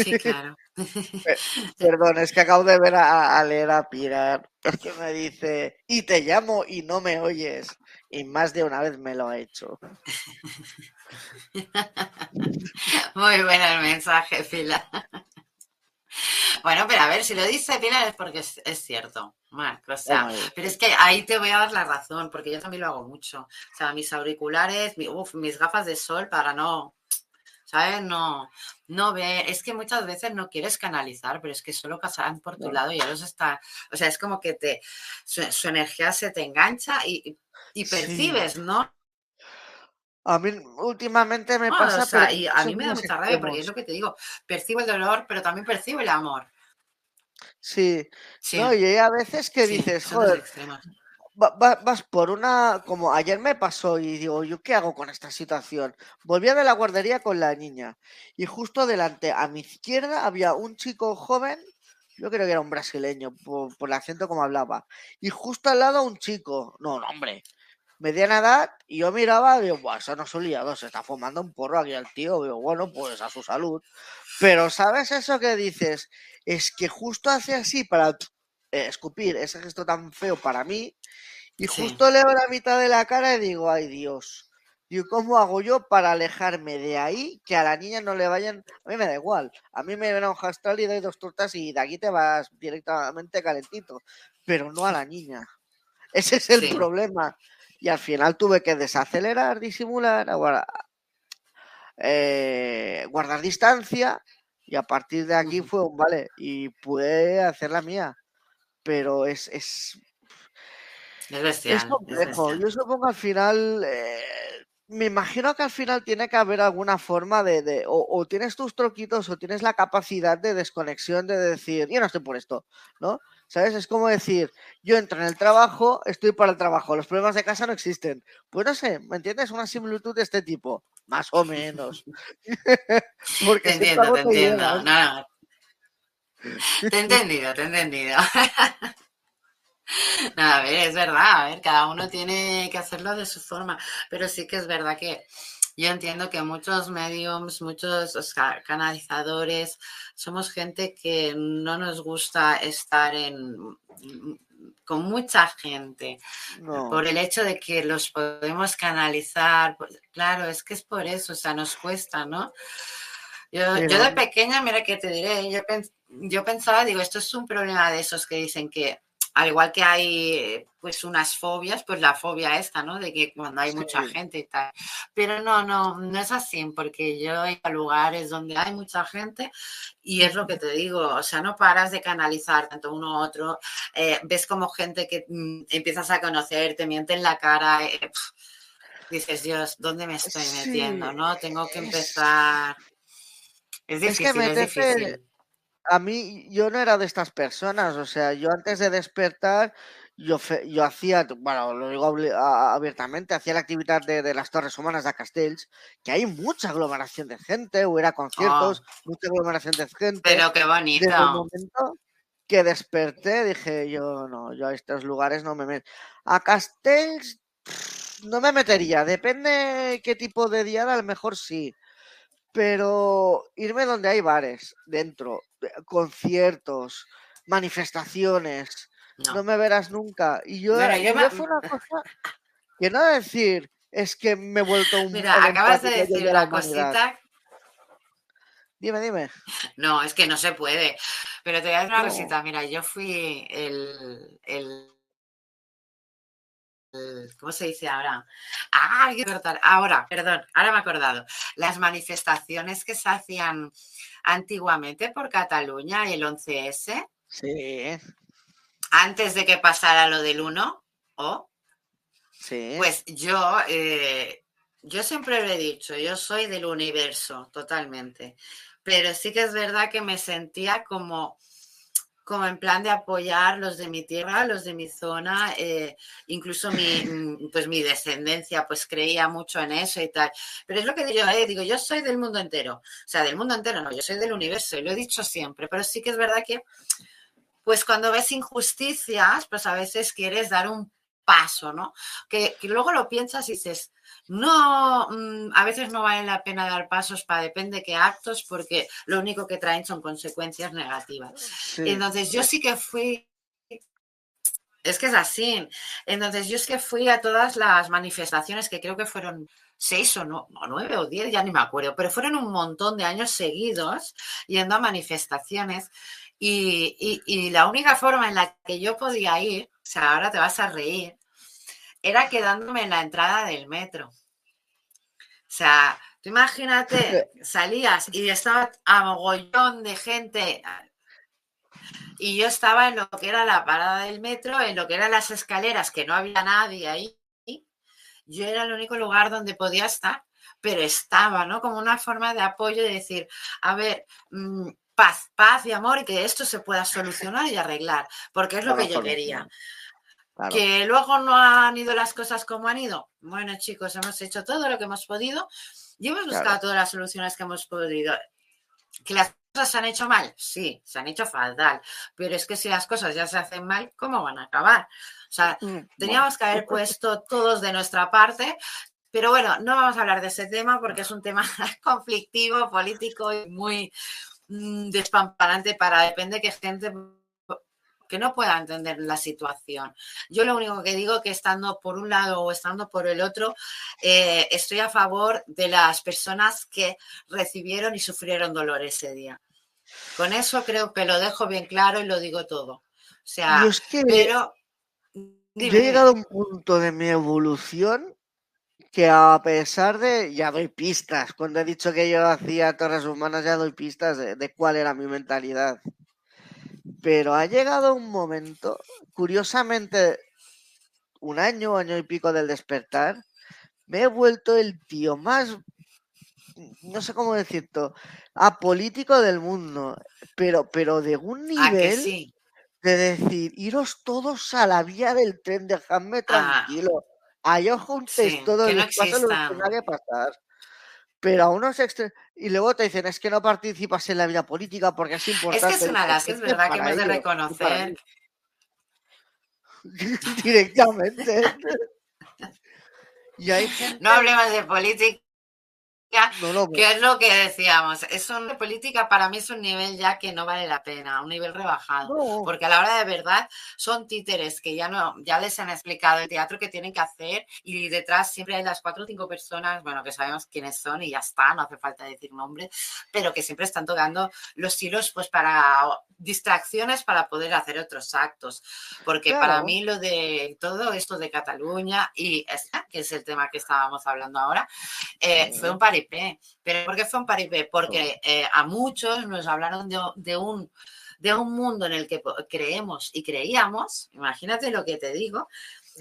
Sí, claro. Perdón, es que acabo de ver a, leer a Pirar que me dice, y te llamo y no me oyes. Y más de una vez me lo ha hecho. Muy bueno el mensaje, Pilar. Bueno, pero a ver, si lo dice Pilar es porque es, cierto. pero es que ahí te voy a dar la razón, porque yo también lo hago mucho. O sea, mis auriculares, mis gafas de sol para no ¿sabes? No, no ve, es que muchas veces no quieres canalizar, pero es que solo pasan por tu lado y ellos están, o sea, es como que te, su, energía se te engancha y, percibes, ¿no? A mí últimamente me pasa. O y a mí me da mucha rabia porque es lo que te digo, percibo el dolor, pero también percibo el amor. Sí. sí. No, y hay a veces que dices, joder, vas por una, como ayer me pasó y digo, ¿yo qué hago con esta situación? Volvía de la guardería con la niña y justo delante, a mi izquierda, había un chico joven, yo creo que era un brasileño, por, el acento como hablaba, y justo al lado un chico, no, no, hombre, mediana edad, y yo miraba digo, Buah, eso no son liados, se está fumando un porro aquí al tío, digo, bueno, pues a su salud. Pero ¿sabes eso que dices? Es que justo hace así para eh, escupir ese gesto tan feo para mí y justo leo la mitad de la cara y digo, ay Dios, ¿y cómo hago yo para alejarme de ahí que a la niña no le vayan? A mí me da igual, a mí me ven a un astral y doy dos tortas y de aquí te vas directamente calentito, pero no a la niña. Ese es el problema. Y al final tuve que desacelerar, disimular, eh, guardar distancia y a partir de aquí fue un vale y pude hacer la mía pero es, es, es, complejo. Yo supongo al final, eh, me imagino que al final tiene que haber alguna forma de, de o, tienes tus troquitos o tienes la capacidad de desconexión de decir, yo no estoy por esto, ¿no? ¿Sabes? Es como decir, yo entro en el trabajo, estoy para el trabajo, los problemas de casa no existen. Pues no sé, ¿me entiendes? Una similitud de este tipo, más o menos. Porque te entiendo, te entiendo. No, te he entendido, te he entendido. No, a ver, es verdad, a ver, cada uno tiene que hacerlo de su forma, pero sí que es verdad que yo entiendo que muchos mediums, muchos canalizadores, somos gente que no nos gusta estar en con mucha gente por el hecho de que los podemos canalizar. Pues, claro, es que es por eso, o sea, nos cuesta, ¿no? Yo, yo de pequeña, mira que te diré, yo, yo pensaba, digo, esto es un problema de esos que dicen que al igual que hay pues unas fobias, pues la fobia esta, ¿no? De que cuando hay mucha gente y tal. Pero no, no, no es así, porque yo he ido a lugares donde hay mucha gente y es lo que te digo, o sea, no paras de canalizar tanto uno u otro, eh, ves como gente que mm, empiezas a conocer, te miente en la cara, eh, dices, Dios, ¿dónde me estoy metiendo? ¿No? Tengo que empezar... Es difícil, es, difícil a mí, yo no era de estas personas, o sea, yo antes de despertar, yo, yo hacía, bueno, lo digo abiertamente, hacía la actividad de, las Torres Humanas de Castells, que hay mucha aglomeración de gente, hubiera conciertos, Oh. mucha aglomeración de gente. Pero qué bonito. Desde el momento que desperté, dije yo, no, yo a estos lugares no me meto. A Castells pff, no me metería, depende qué tipo de día, a lo mejor sí. Pero irme donde hay bares, dentro, de- conciertos, manifestaciones, No. no me verás nunca. Y yo, Bueno, yo me- fue una cosa que no decir es que me he vuelto un Mira, acabas de decir la una humanidad. cosita. Dime, dime. No, es que no se puede. Pero te voy a decir una No. cosita. Mira, yo fui el- ¿Cómo se dice ahora? Ah, hay que cortar. Ahora, perdón, ahora me he acordado. Las manifestaciones que se hacían antiguamente por Cataluña, el 11S, Sí, antes de que pasara lo del 1, ¿o? sí. Pues yo, eh, yo siempre lo he dicho, yo soy del universo, totalmente. Pero sí que es verdad que me sentía como, como en plan de apoyar los de mi tierra, los de mi zona, eh, incluso mi, mm, pues mi descendencia, pues creía mucho en eso y tal. Pero es lo que digo, eh, digo, yo soy del mundo entero. O sea, del mundo entero no, yo soy del universo y lo he dicho siempre. Pero sí que es verdad que, pues cuando ves injusticias, pues a veces quieres dar un paso, ¿no? Que, que luego lo piensas y dices, no, mm, a veces no vale la pena dar pasos para depende qué actos, porque lo único que traen son consecuencias negativas. sí. Entonces yo sí que fui, es que es así. Entonces yo es que fui a todas las manifestaciones que creo que fueron seis o, no, o nueve o diez, ya ni me acuerdo, pero fueron un montón de años seguidos yendo a manifestaciones y, y- y la única forma en la que yo podía ir, o sea, ahora te vas a reír, era quedándome en la entrada del metro. O sea, tú imagínate, salías y estaba a mogollón de gente y yo estaba en lo que era la parada del metro, en lo que eran las escaleras, que no había nadie ahí. Yo era el único lugar donde podía estar, pero estaba, ¿no? Como una forma de apoyo de decir, a ver, mm, paz, paz y amor y que esto se pueda solucionar y arreglar, porque es lo que yo quería. Claro. Que luego no han ido las cosas como han ido. Bueno, chicos, hemos hecho todo lo que hemos podido y hemos buscado Claro. todas las soluciones que hemos podido. ¿Que las cosas se han hecho mal? Sí, se han hecho fatal. Pero es que si las cosas ya se hacen mal, ¿cómo van a acabar? O sea, Mm, teníamos que haber puesto todos de nuestra parte. Pero bueno, no vamos a hablar de ese tema porque es un tema conflictivo, político y muy mm, despamparante para depende que gente que no pueda entender la situación. Yo lo único que digo que estando por un lado o estando por el otro, eh, estoy a favor de las personas que recibieron y sufrieron dolor ese día. Con eso creo que lo dejo bien claro y lo digo todo. O sea, Yo es que pero... yo he llegado a un punto de mi evolución que a pesar de, ya doy pistas, cuando he dicho que yo hacía torres humanas ya doy pistas de, de cuál era mi mentalidad. Pero ha llegado un momento, curiosamente, un año, año y pico del despertar, me he vuelto el tío más, no sé cómo decirlo, apolítico del mundo, pero, pero de un ¿A que nivel sí? de decir, iros todos a la vía del tren, dejadme Ah. tranquilo. Allá os juntéis Sí, todos, que no pasa lo que existan. tenga que pasar. Pero a unos extre- Y luego te dicen, es que no participas en la vida política porque es Es importante. que es una de las que es verdad que hemos de reconocer mí". Directamente. y hay gente... No hablemos de política, No, no, que es lo que decíamos. Es una política para mí es un nivel ya que no vale la pena, un nivel rebajado. no. Porque a la hora de verdad son títeres que ya no, ya les han explicado el teatro que tienen que hacer y detrás siempre hay las cuatro o cinco personas, bueno, que sabemos quiénes son y ya está, no hace falta decir nombres, pero que siempre están tocando los hilos pues para distracciones para poder hacer otros actos. Porque para mí lo de todo esto de Cataluña y esta, que es el tema que estábamos hablando ahora, eh, fue un paripé. ¿Pero por qué fue un paripé? Porque eh, a muchos nos hablaron de, de un de un mundo en el que creemos y creíamos, imagínate lo que te digo,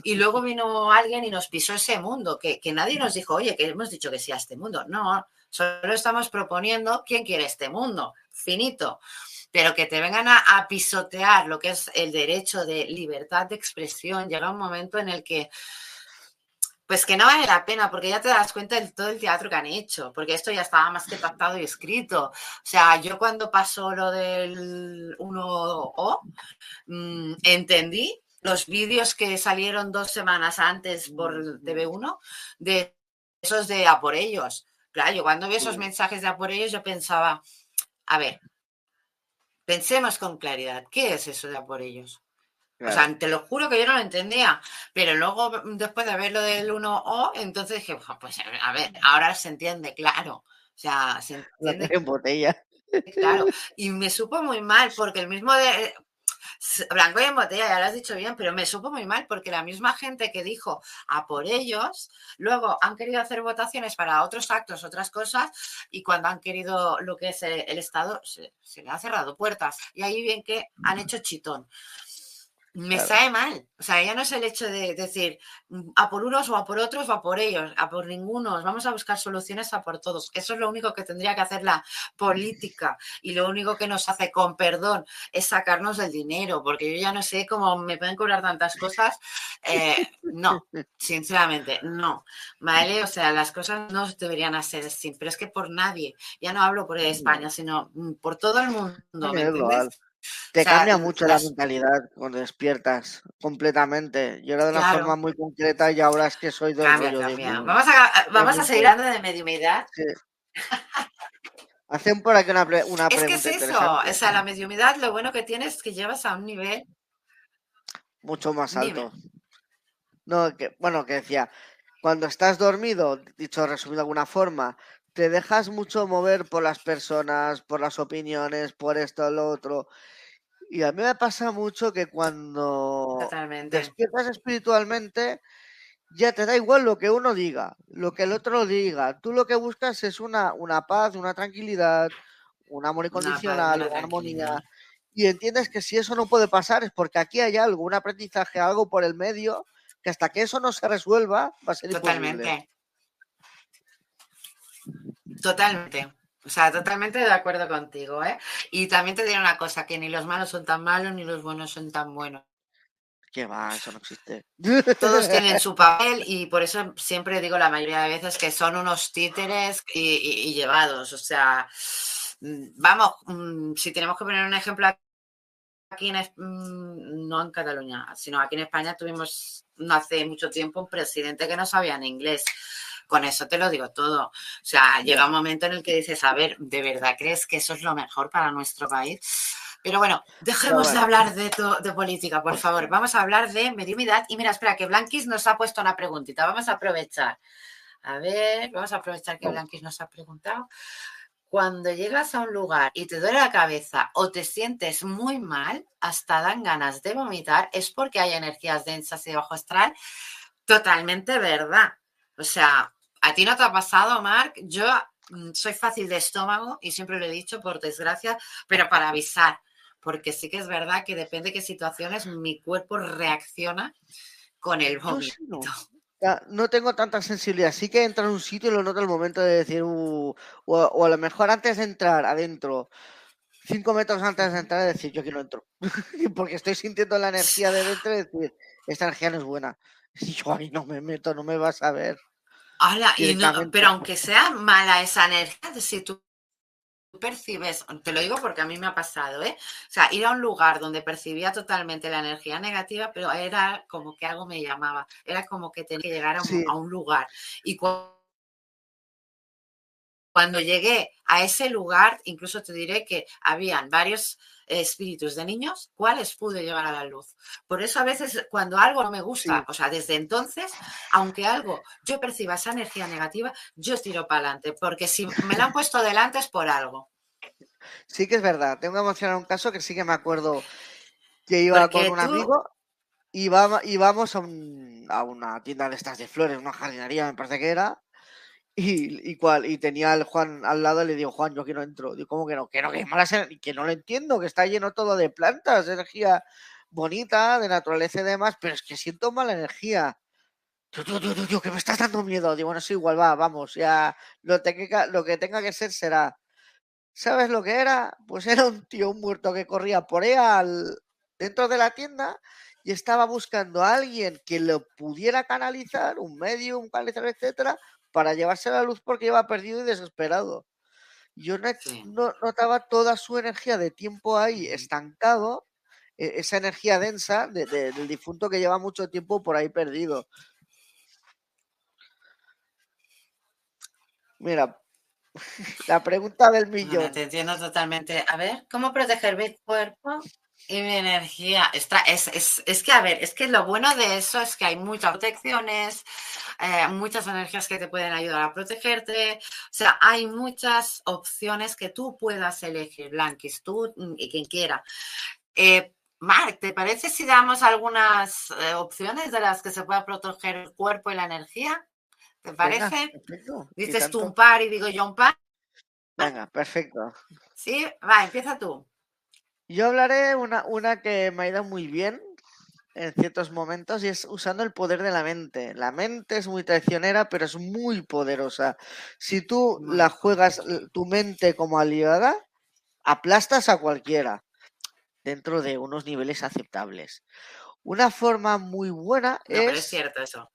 y luego vino alguien y nos pisó ese mundo, que, que nadie nos dijo, oye, que hemos dicho que sí a este mundo. No, solo estamos proponiendo quién quiere este mundo. finito, pero que te vengan a, pisotear lo que es el derecho de libertad de expresión, llega un momento en el que pues que no vale la pena, porque ya te das cuenta de todo el teatro que han hecho, porque esto ya estaba más que pactado y escrito. O sea, yo cuando pasó lo del 1O, mm, entendí los vídeos que salieron dos semanas antes por TV1 de esos de a por ellos. Claro, yo cuando vi esos mensajes de a por ellos, yo pensaba, a ver, pensemos con claridad, ¿qué es eso de a por ellos? O sea, te lo juro que yo no lo entendía, pero luego después de ver lo del 1O, entonces dije, pues a ver, ahora se entiende, claro. O sea, se entiende. En botella. Claro, y me supo muy mal porque el mismo de, blanco y en botella, ya lo has dicho bien, pero me supo muy mal porque la misma gente que dijo a por ellos, luego han querido hacer votaciones para otros actos, otras cosas, y cuando han querido lo que es el, Estado, se, se, le ha cerrado puertas. Y ahí bien que han hecho chitón me sabe mal. O sea, ya no es el hecho de decir mm, a por unos o a por otros o a por ellos, a por ninguno. Vamos a buscar soluciones a por todos. Eso es lo único que tendría que hacer la política. Y lo único que nos hace, con perdón, es sacarnos del dinero. Porque yo ya no sé cómo me pueden cobrar tantas cosas. Eh, no, sinceramente, no. ¿Vale? O sea, las cosas no deberían ser así. Pero es que por nadie. Ya no hablo por España, sino mm, por todo el mundo. ¿Me entiendes? Te cambia mucho la mentalidad cuando despiertas completamente. Yo era de una forma muy concreta y ahora es que soy de Vamos a, vamos a seguir hablando de mediumidad. Sí. Hacen por aquí una, una es pregunta. Es que es eso, o sea, la mediumidad lo bueno que tienes es que llevas a un nivel mucho más alto. No, que, bueno, que decía, cuando estás dormido, dicho resumido de alguna forma, te dejas mucho mover por las personas, por las opiniones, por esto, lo otro. Y a mí me pasa mucho que cuando despiertas espiritualmente, ya te da igual lo que uno diga, lo que el otro diga. Tú lo que buscas es una, una paz, una tranquilidad, un amor incondicional, una, armonía. Y entiendes que si eso no puede pasar es porque aquí hay algo, un aprendizaje, algo por el medio, que hasta que eso no se resuelva va a ser Totalmente. Totalmente. O sea, totalmente de acuerdo contigo, ¿eh? Y también te diré una cosa, que ni los malos son tan malos ni los buenos son tan buenos. ¿Qué va? Eso no existe. Todos tienen su papel y por eso siempre digo la mayoría de veces que son unos títeres y, llevados. O sea, mm, vamos, mm, si tenemos que poner un ejemplo aquí en, mm, no en Cataluña, sino aquí en España tuvimos no hace mucho tiempo un presidente que no sabía en inglés. Con eso te lo digo todo. O sea, llega un momento en el que dices, a ver, ¿de verdad crees que eso es lo mejor para nuestro país? Pero bueno, dejemos de hablar de, de, política, por favor. Vamos a hablar de mediumidad. Y mira, espera, que Blanquis nos ha puesto una preguntita. Vamos a aprovechar. A ver, vamos a aprovechar que Blanquis nos ha preguntado. Cuando llegas a un lugar y te duele la cabeza o te sientes muy mal, hasta dan ganas de vomitar, es porque hay energías densas y de bajo astral. Totalmente verdad. O sea, ¿a ti no te ha pasado, Marc? Yo mm, soy fácil de estómago y siempre lo he dicho, por desgracia, pero para avisar, porque sí que es verdad que depende de qué situaciones mi cuerpo reacciona con el vómito. No. tengo tanta sensibilidad. Sí que entro en un sitio y lo noto al momento de decir, uh", o, a lo mejor antes de entrar adentro, cinco metros antes de entrar, decir, yo aquí no entro. Porque estoy sintiendo la energía de dentro y decir, esta energía no es buena. Y yo ahí no me meto, no me vas a ver. pero aunque sea mala esa energía, si tú percibes, te lo digo porque a mí me ha pasado, ¿eh? O sea, ir a un lugar donde percibía totalmente la energía negativa, pero era como que algo me llamaba, era como que tenía que llegar a un, a un lugar. Y cuando cuando llegué a ese lugar, incluso te diré que habían varios espíritus de niños, ¿cuáles pude llevar a la luz? Por eso a veces cuando algo no me gusta, o sea, desde entonces, aunque algo yo perciba esa energía negativa, yo tiro para adelante, porque si me la han puesto delante es por algo. Sí que es verdad, tengo que mencionar un caso que sí que me acuerdo que iba con un amigo y íbamos a, a, una tienda de estas de flores, una jardinería me parece que era, y, y, cual, y tenía al Juan al lado y le digo, Juan, yo aquí no entro. Digo, ¿cómo que no? Que no, que es mala que no lo entiendo, que está lleno todo de plantas, de energía bonita, de naturaleza y demás, pero es que siento mala energía. Yo, que me estás dando miedo. Digo, bueno, sí, igual va, vamos, ya lo, lo que tenga que ser será. ¿Sabes lo que era? Pues era un tío muerto que corría por ahí dentro de la tienda y estaba buscando a alguien que lo pudiera canalizar, un medio, un canalizador, etcétera, para llevarse la luz porque iba perdido y desesperado. Yo no, notaba toda su energía de tiempo ahí estancado, e, esa energía densa del difunto que lleva mucho tiempo por ahí perdido. Mira, la pregunta del millón. te entiendo totalmente. A ver, ¿cómo proteger mi cuerpo y mi energía? Es, es, es, que, a ver, es que lo bueno de eso es que hay muchas protecciones, eh, muchas energías que te pueden ayudar a protegerte. O sea, hay muchas opciones que tú puedas elegir, Blanquis, tú y quien quiera. Eh, Marc, ¿te parece si damos algunas eh, opciones de las que se pueda proteger el cuerpo y la energía? ¿Te parece? Dices tú un par y digo yo un par. Venga, perfecto. Sí, va, empieza tú. Yo hablaré una, una que me ha ido muy bien en ciertos momentos y es usando el poder de la mente. La mente es muy traicionera, pero es muy poderosa. Si tú la juegas tu mente como aliada, aplastas a cualquiera dentro de unos niveles aceptables. Una forma muy buena es... es cierto eso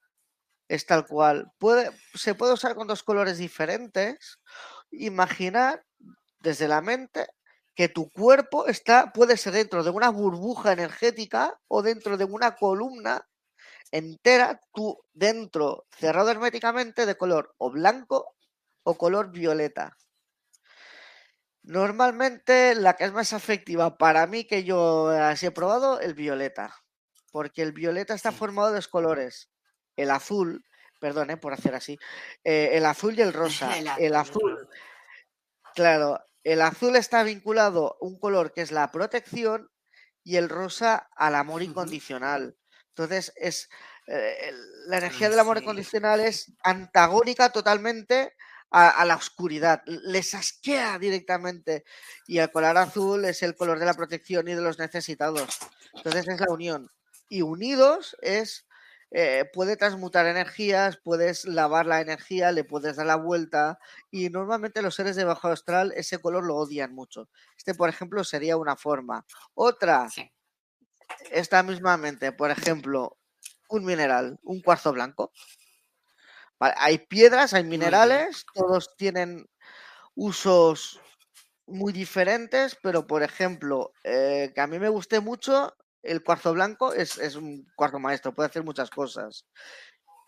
es tal cual. Puede, se puede usar con dos colores diferentes. Imaginar desde la mente que tu cuerpo está, puede ser dentro de una burbuja energética o dentro de una columna entera, tú dentro, cerrado herméticamente, de color o blanco o color violeta. Normalmente la que es más efectiva para mí que yo así he probado, el violeta. Porque el violeta está formado de dos colores el azul, perdón, por hacer así, eh, el azul y el rosa. el, azul, claro, el azul está vinculado a un color que es la protección y el rosa al amor incondicional. Entonces, es eh, la energía del amor incondicional es antagónica totalmente a, la oscuridad, les asquea directamente. Y el color azul es el color de la protección y de los necesitados. Entonces es la unión. Y unidos es eh, puede transmutar energías, puedes lavar la energía, le puedes dar la vuelta y normalmente los seres de bajo astral ese color lo odian mucho. Este, por ejemplo, sería una forma. Otra, esta mismamente, por ejemplo, un mineral, un cuarzo blanco. hay piedras, hay minerales, todos tienen usos muy diferentes, pero por ejemplo, eh, que a mí me guste mucho el cuarzo blanco es, un cuarzo maestro, puede hacer muchas cosas.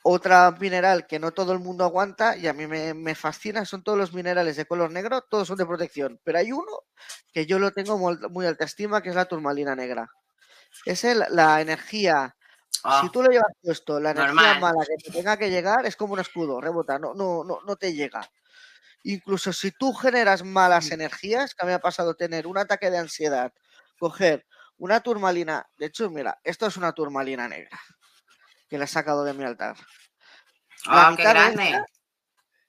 Otra mineral que no todo el mundo aguanta y a mí me, fascina son todos los minerales de color negro, todos son de protección, pero hay uno que yo lo tengo muy, alta estima, que es la turmalina negra. Es la energía si ah, tú lo llevas puesto, la energía mala que te tenga que llegar es como un escudo, rebota, no, no, no, no te llega. Incluso si tú generas malas mm. energías, que me ha pasado tener un ataque de ansiedad, coger una turmalina. De hecho, mira, esto es una turmalina negra que la he sacado de mi altar. Ah, qué grande.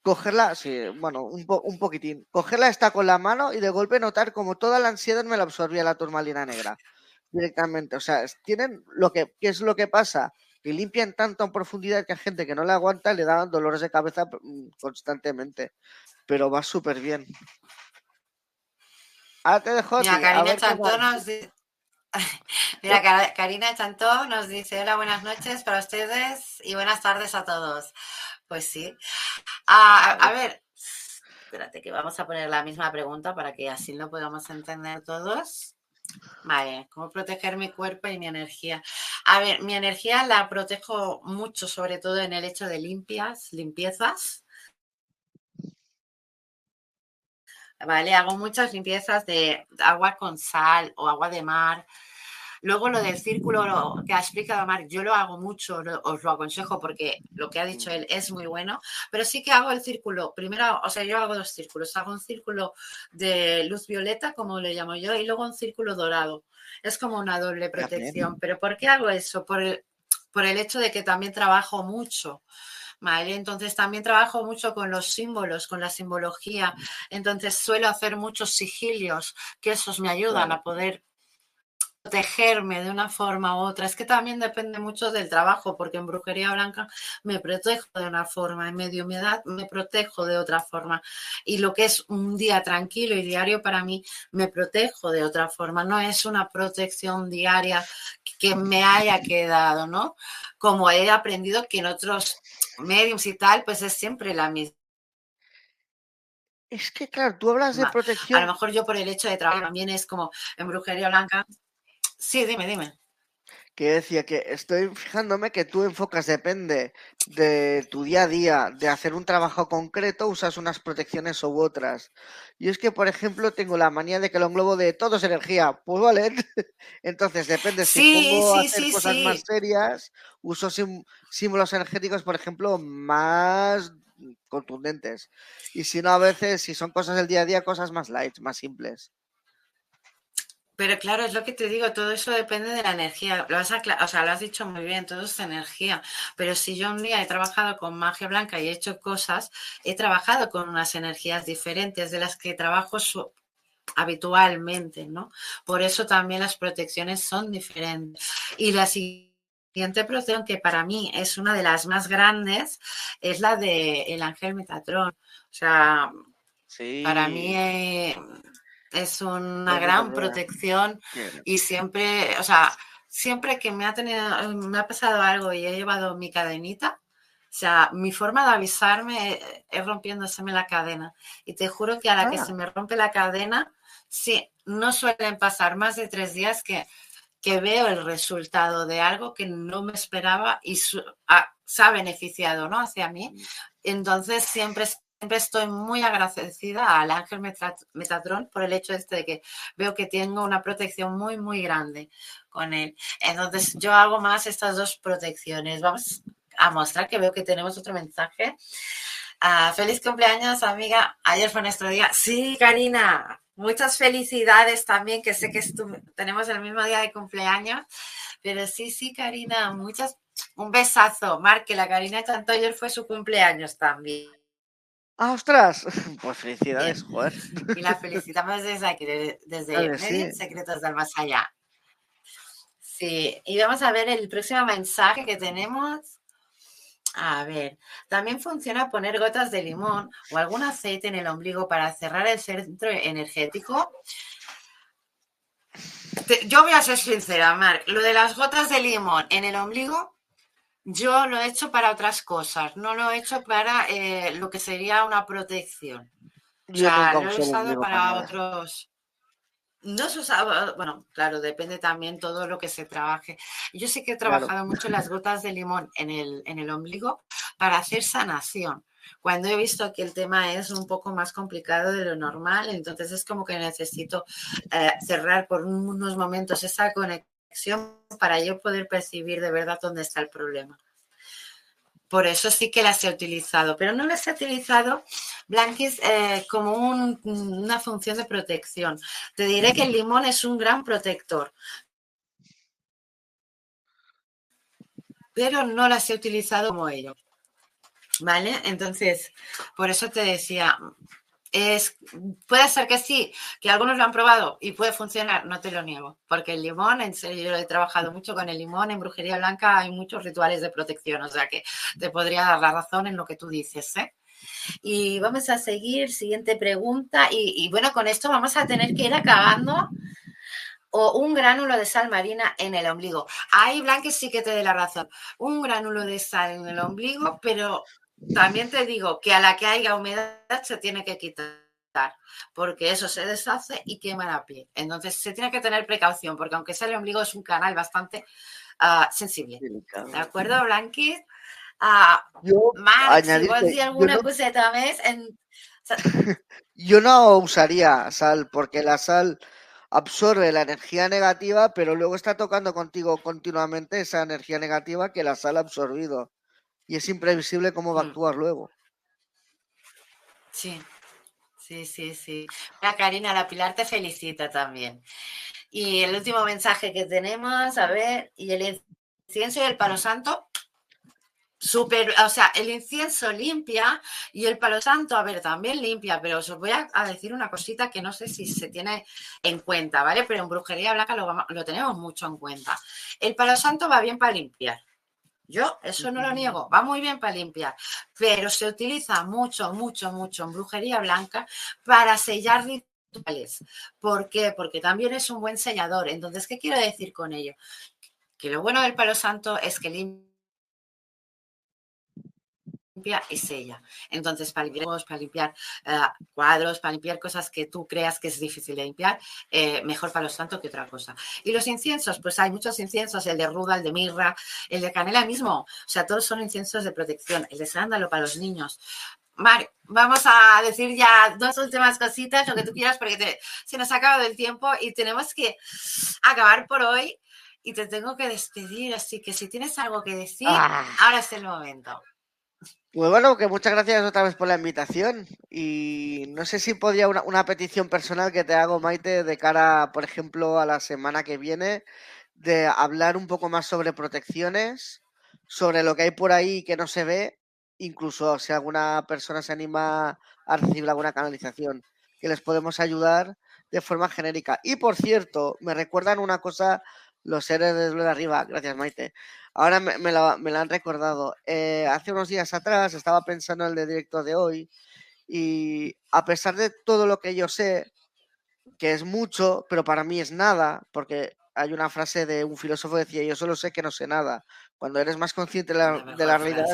cogerla, sí, bueno, un, un poquitín. Cogerla está con la mano y de golpe notar como toda la ansiedad me la absorbía la turmalina negra directamente. O sea, tienen lo que, ¿qué es lo que pasa? Que limpian tanto en profundidad que a gente que no le aguanta le dan dolores de cabeza mm, constantemente. Pero va súper bien. Ahora te dejo. Mira, Karina Chantó nos dice, hola, buenas noches para ustedes y buenas tardes a todos. Pues sí. Ah, a, ver, espérate que vamos a poner la misma pregunta para que así lo podamos entender todos. Vale, ¿cómo proteger mi cuerpo y mi energía? A ver, mi energía la protejo mucho, sobre todo en el hecho de limpias, limpiezas. ¿Vale? Hago muchas limpiezas de agua con sal o agua de mar. Luego lo del círculo que ha explicado Marc, yo lo hago mucho, os lo aconsejo porque lo que ha dicho él es muy bueno, pero sí que hago el círculo, primero, o sea, yo hago dos círculos, hago un círculo de luz violeta, como le llamo yo, y luego un círculo dorado. Es como una doble protección, pero ¿por qué hago eso? Por el, por el hecho de que también trabajo mucho. ¿Vale? Entonces también trabajo mucho con los símbolos, con la simbología. Entonces suelo hacer muchos sigilios, que esos me ayudan a poder protegerme de una forma u otra. Es que también depende mucho del trabajo, porque en brujería blanca me protejo de una forma, en medio humedad me protejo de otra forma. Y lo que es un día tranquilo y diario para mí, me protejo de otra forma. No es una protección diaria que me haya quedado, ¿no? Como he aprendido que en otros medios y tal, pues es siempre la misma. Es que, claro, tú hablas de protección. A lo mejor yo por el hecho de trabajar también es como en brujería blanca, Sí, dime, dime. Que decía que estoy fijándome que tú enfocas, depende de tu día a día, de hacer un trabajo concreto, usas unas protecciones u otras. Y es que, por ejemplo, tengo la manía de que lo englobo de todo es energía. Pues vale. Entonces, depende si pongo a hacer cosas más serias, uso símbolos energéticos, por ejemplo, más contundentes. Y si no, a veces, si son cosas del día a día, cosas más light, más simples. Pero claro, es lo que te digo, todo eso depende de la energía. Lo has, o sea, lo has dicho muy bien, todo es energía. Pero si yo un día he trabajado con magia blanca y he hecho cosas, he trabajado con unas energías diferentes de las que trabajo habitualmente, ¿no? Por eso también las protecciones son diferentes. Y la siguiente protección, que para mí es una de las más grandes, es la del el ángel Metatrón. O sea, para mí... Eh, es una gran protección y siempre, o sea, siempre que me ha tenido, me ha pasado algo y he llevado mi cadenita, o sea, mi forma de avisarme es rompiéndoseme la cadena. Y te juro que a la que ah. se me rompe la cadena, sí, no suelen pasar más de tres días que, que veo el resultado de algo que no me esperaba y ah, se ha beneficiado, ¿no? Hacia mí. Mm. Entonces siempre siempre estoy muy agradecida al ángel Metatron por el hecho este de que veo que tengo una protección muy, muy grande con él. Entonces, yo hago más estas dos protecciones. Vamos a mostrar que veo que tenemos otro mensaje. Ah, feliz cumpleaños, amiga. Ayer fue nuestro día. Sí, Karina. Muchas felicidades también, que sé que tenemos el mismo día de cumpleaños. Pero sí, sí, Karina, muchas. Un besazo. Marque, la Karina tanto ayer fue su cumpleaños también. ¡Ah, ostras! Pues felicidades, joder. Y la felicitamos desde aquí, desde Secretos del Más Allá. Sí, y vamos a ver el próximo mensaje que tenemos. A ver, también funciona poner gotas de limón o algún aceite en el ombligo para cerrar el centro energético. Yo voy a ser sincera, Mar. Lo de las gotas de limón en el ombligo yo lo he hecho para otras cosas, no lo he hecho para eh, lo que sería una protección. O sea, lo he usado para otros. No se usaba, bueno, claro, depende también todo lo que se trabaje. Yo sí que he trabajado mucho las gotas de limón en el, en el ombligo para hacer sanación. Cuando he visto que el tema es un poco más complicado de lo normal, entonces es como que necesito eh, cerrar por unos momentos esa conexión para yo poder percibir de verdad dónde está el problema. Por eso sí que las he utilizado, pero no las he utilizado, Blanquis, eh, como una función de protección. Te diré que el limón es un gran protector, pero no las he utilizado como ello. ¿Vale? Entonces, por eso te decía, es, puede ser que sí, que algunos lo han probado y puede funcionar, no te lo niego, porque el limón, en serio, yo he trabajado mucho con el limón, en brujería blanca hay muchos rituales de protección, o sea que te podría dar la razón en lo que tú dices, ¿eh? Y vamos a seguir, siguiente pregunta, y, bueno, con esto vamos a tener que ir acabando. O un gránulo de sal marina en el ombligo. Ahí, Blanque, sí que te dé la razón. Un gránulo de sal en el ombligo, pero también te digo que a la que haya humedad se tiene que quitar, porque eso se deshace y quema la piel. Entonces se tiene que tener precaución, porque aunque sea el ombligo es un canal bastante ah, sensible. ¿De acuerdo, Blanqui? Uh, yo alguna cosita yo no usaría sal, porque la sal absorbe la energía negativa, pero luego está tocando contigo continuamente esa energía negativa que la sal ha absorbido y es imprevisible cómo va a mm. actuar luego. Sí, sí, sí, sí. La Karina, la Pilar te felicita también. Y el último mensaje que tenemos, a ver, y el incienso y el palo santo. Súper, o sea, el incienso limpia y el palo santo, a ver, también limpia, pero os voy a, decir una cosita que no sé si se tiene en cuenta, ¿vale? Pero en brujería blanca lo, lo tenemos mucho en cuenta. El palo santo va bien para limpiar. Yo eso no lo niego, va muy bien para limpiar, pero se utiliza mucho, mucho, mucho en brujería blanca para sellar rituales. ¿Por qué? Porque también es un buen sellador. Entonces, ¿qué quiero decir con ello? Que lo bueno del palo santo es que limpia limpia es ella. Entonces, para limpiar, para limpiar eh, cuadros, para limpiar cosas que tú creas que es difícil de limpiar, eh, mejor para los santos que otra cosa. Y los inciensos, pues hay muchos inciensos, el de ruda, el de mirra, el de canela mismo. O sea, todos son inciensos de protección. El de sándalo para los niños. Vale, vamos a decir ya dos últimas cositas, lo que tú quieras, porque se nos ha acabado el tiempo y tenemos que acabar por hoy y te tengo que despedir. Así que si tienes algo que decir, ah. ahora es el momento. Pues bueno, que muchas gracias otra vez por la invitación. Y no sé si podría una, una, petición personal que te hago, Maite, de cara, por ejemplo, a la semana que viene, de hablar un poco más sobre protecciones, sobre lo que hay por ahí que no se ve, incluso si alguna persona se anima a recibir alguna canalización, que les podemos ayudar de forma genérica. Y por cierto, me recuerdan una cosa los seres de arriba, gracias Maite. Ahora me, me, lo, han recordado. Eh, hace unos días atrás estaba pensando en el de directo de hoy y a pesar de todo lo que yo sé, que es mucho, pero para mí es nada, porque hay una frase de un filósofo que decía, yo solo sé que no sé nada. Cuando eres más consciente de la, realidad,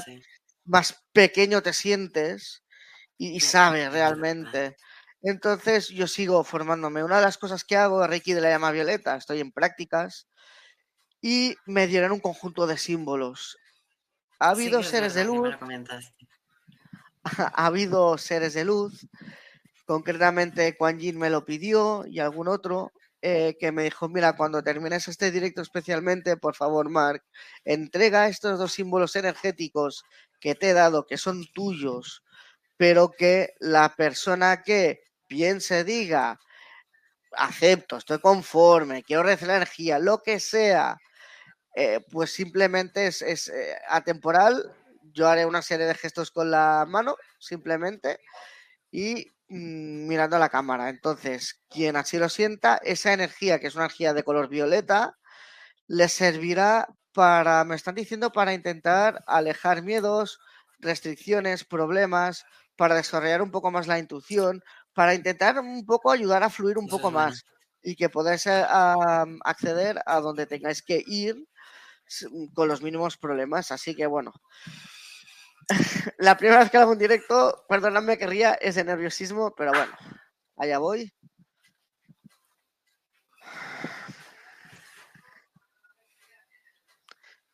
más pequeño te sientes y, sabes realmente. Entonces yo sigo formándome. Una de las cosas que hago Reiki de la llama violeta. Estoy en prácticas y me dieron un conjunto de símbolos. Ha habido seres de luz. Ha habido seres de luz. Concretamente, Quan Yin me lo pidió y algún otro eh, que me dijo: Mira, cuando termines este directo, especialmente, por favor, Mark, entrega estos dos símbolos energéticos que te he dado, que son tuyos, pero que la persona que piense, diga, acepto, estoy conforme, quiero recibir energía, lo que sea, eh, pues simplemente es, eh, atemporal. Yo haré una serie de gestos con la mano, simplemente, y mm, mirando a la cámara. Entonces, quien así lo sienta, esa energía, que es una energía de color violeta, le servirá para, me están diciendo, para intentar alejar miedos, restricciones, problemas, para desarrollar un poco más la intuición, para intentar un poco ayudar a fluir un poco más y que podáis acceder a donde tengáis que ir Mm, con los mínimos problemas. Así que bueno, la primera vez que hago un directo, perdonadme que ría, es de nerviosismo, pero bueno, allá voy.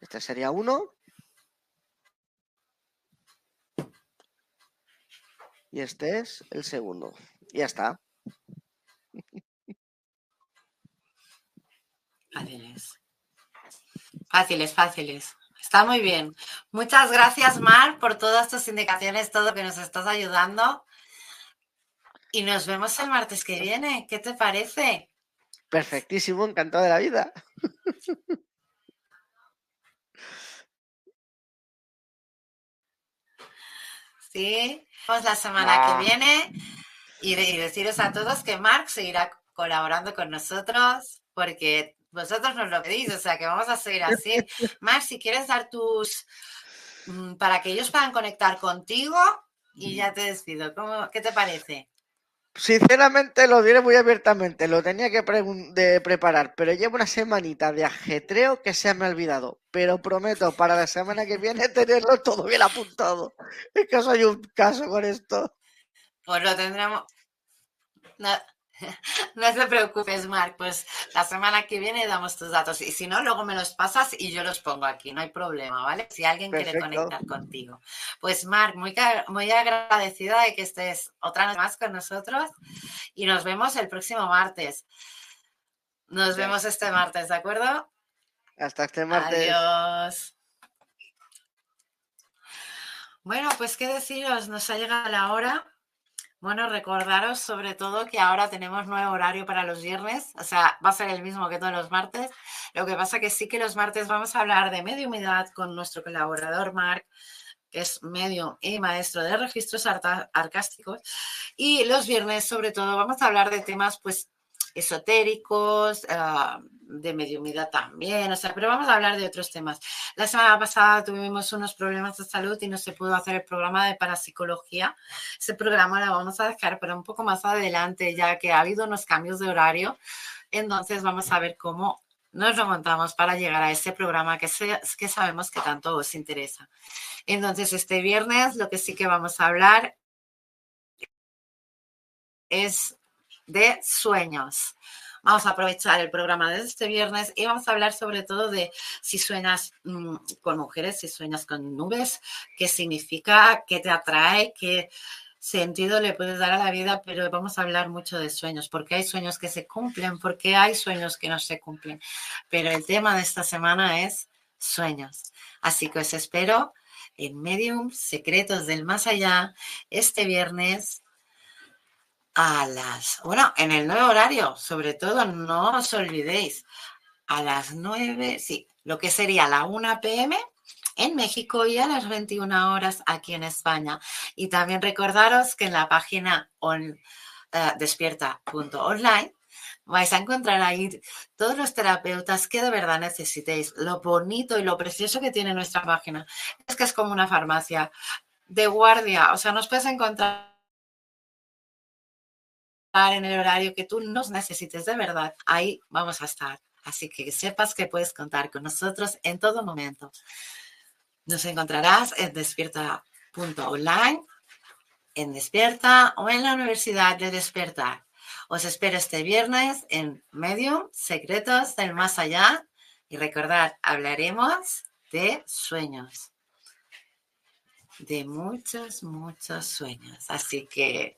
Este sería uno. Y este es el segundo. Ya está. Adiós. Fáciles, fáciles. Está muy bien. Muchas gracias, Mar, por todas tus indicaciones, todo que nos estás ayudando. Y nos vemos el martes que viene. ¿Qué te parece? Perfectísimo, encantado de la vida. Sí, vamos la semana que viene y, deciros a todos que Mark seguirá colaborando con nosotros porque vosotros nos lo pedís, o sea que vamos a seguir así. Mar, si quieres dar tus. Mm, para que ellos puedan conectar contigo y ya te despido. ¿Cómo, ¿Qué te parece? Sinceramente lo diré muy abiertamente, lo tenía que de preparar, pero llevo una semanita de ajetreo que se me ha olvidado. Pero prometo para la semana que viene tenerlo todo bien apuntado. Es que soy un caso con esto. Pues lo tendremos. No te preocupes, Marc, pues la semana que viene damos tus datos y si no, luego me los pasas y yo los pongo aquí, no hay problema, ¿vale? Si alguien quiere conectar contigo. Pues Marc, muy, muy agradecida de que estés otra vez más con nosotros y nos vemos el próximo martes. Nos vemos este martes, ¿de acuerdo? Hasta este martes. Adiós. Bueno, pues qué deciros, nos ha llegado la hora. Bueno, recordaros sobre todo que ahora tenemos nuevo horario para los viernes, o sea, va a ser el mismo que todos los martes. Lo que pasa que sí que los martes vamos a hablar de mediumidad con nuestro colaborador Marc, que es medio y maestro de registros arcásticos. Y los viernes, sobre todo, vamos a hablar de temas, pues, esotéricos, ah, de mediumidad también, o sea, pero vamos a hablar de otros temas. La semana pasada tuvimos unos problemas de salud y no se pudo hacer el programa de parapsicología. Ese programa lo vamos a dejar para un poco más adelante, ya que ha habido unos cambios de horario. Entonces vamos a ver cómo nos remontamos para llegar a ese programa que, que sabemos que tanto os interesa. Entonces, este viernes lo que sí que vamos a hablar es de sueños. Vamos a aprovechar el programa de este viernes y vamos a hablar sobre todo de si sueñas mm, con mujeres, si sueñas con nubes, qué significa, qué te atrae, qué sentido le puedes dar a la vida, pero vamos a hablar mucho de sueños, porque hay sueños que se cumplen, porque hay sueños que no se cumplen. Pero el tema de esta semana es sueños. Así que os espero en Medium Secretos del Más Allá este viernes a las, bueno, en el nuevo horario, sobre todo, no os olvidéis, a las 9, sí, lo que sería la 1 pm en México y a las 21 horas aquí en España. Y también recordaros que en la página on, uh, despierta.online vais a encontrar ahí todos los terapeutas que de verdad necesitéis. Lo bonito y lo precioso que tiene nuestra página es que es como una farmacia de guardia, o sea, nos puedes encontrar en el horario que tú nos necesites de verdad, ahí vamos a estar. Así que sepas que puedes contar con nosotros en todo momento. Nos encontrarás en despierta.online, en Despierta o en la Universidad de Despertar. Os espero este viernes en Medium Secretos del Más Allá y recordad, hablaremos de sueños. De muchos, muchos sueños. Así que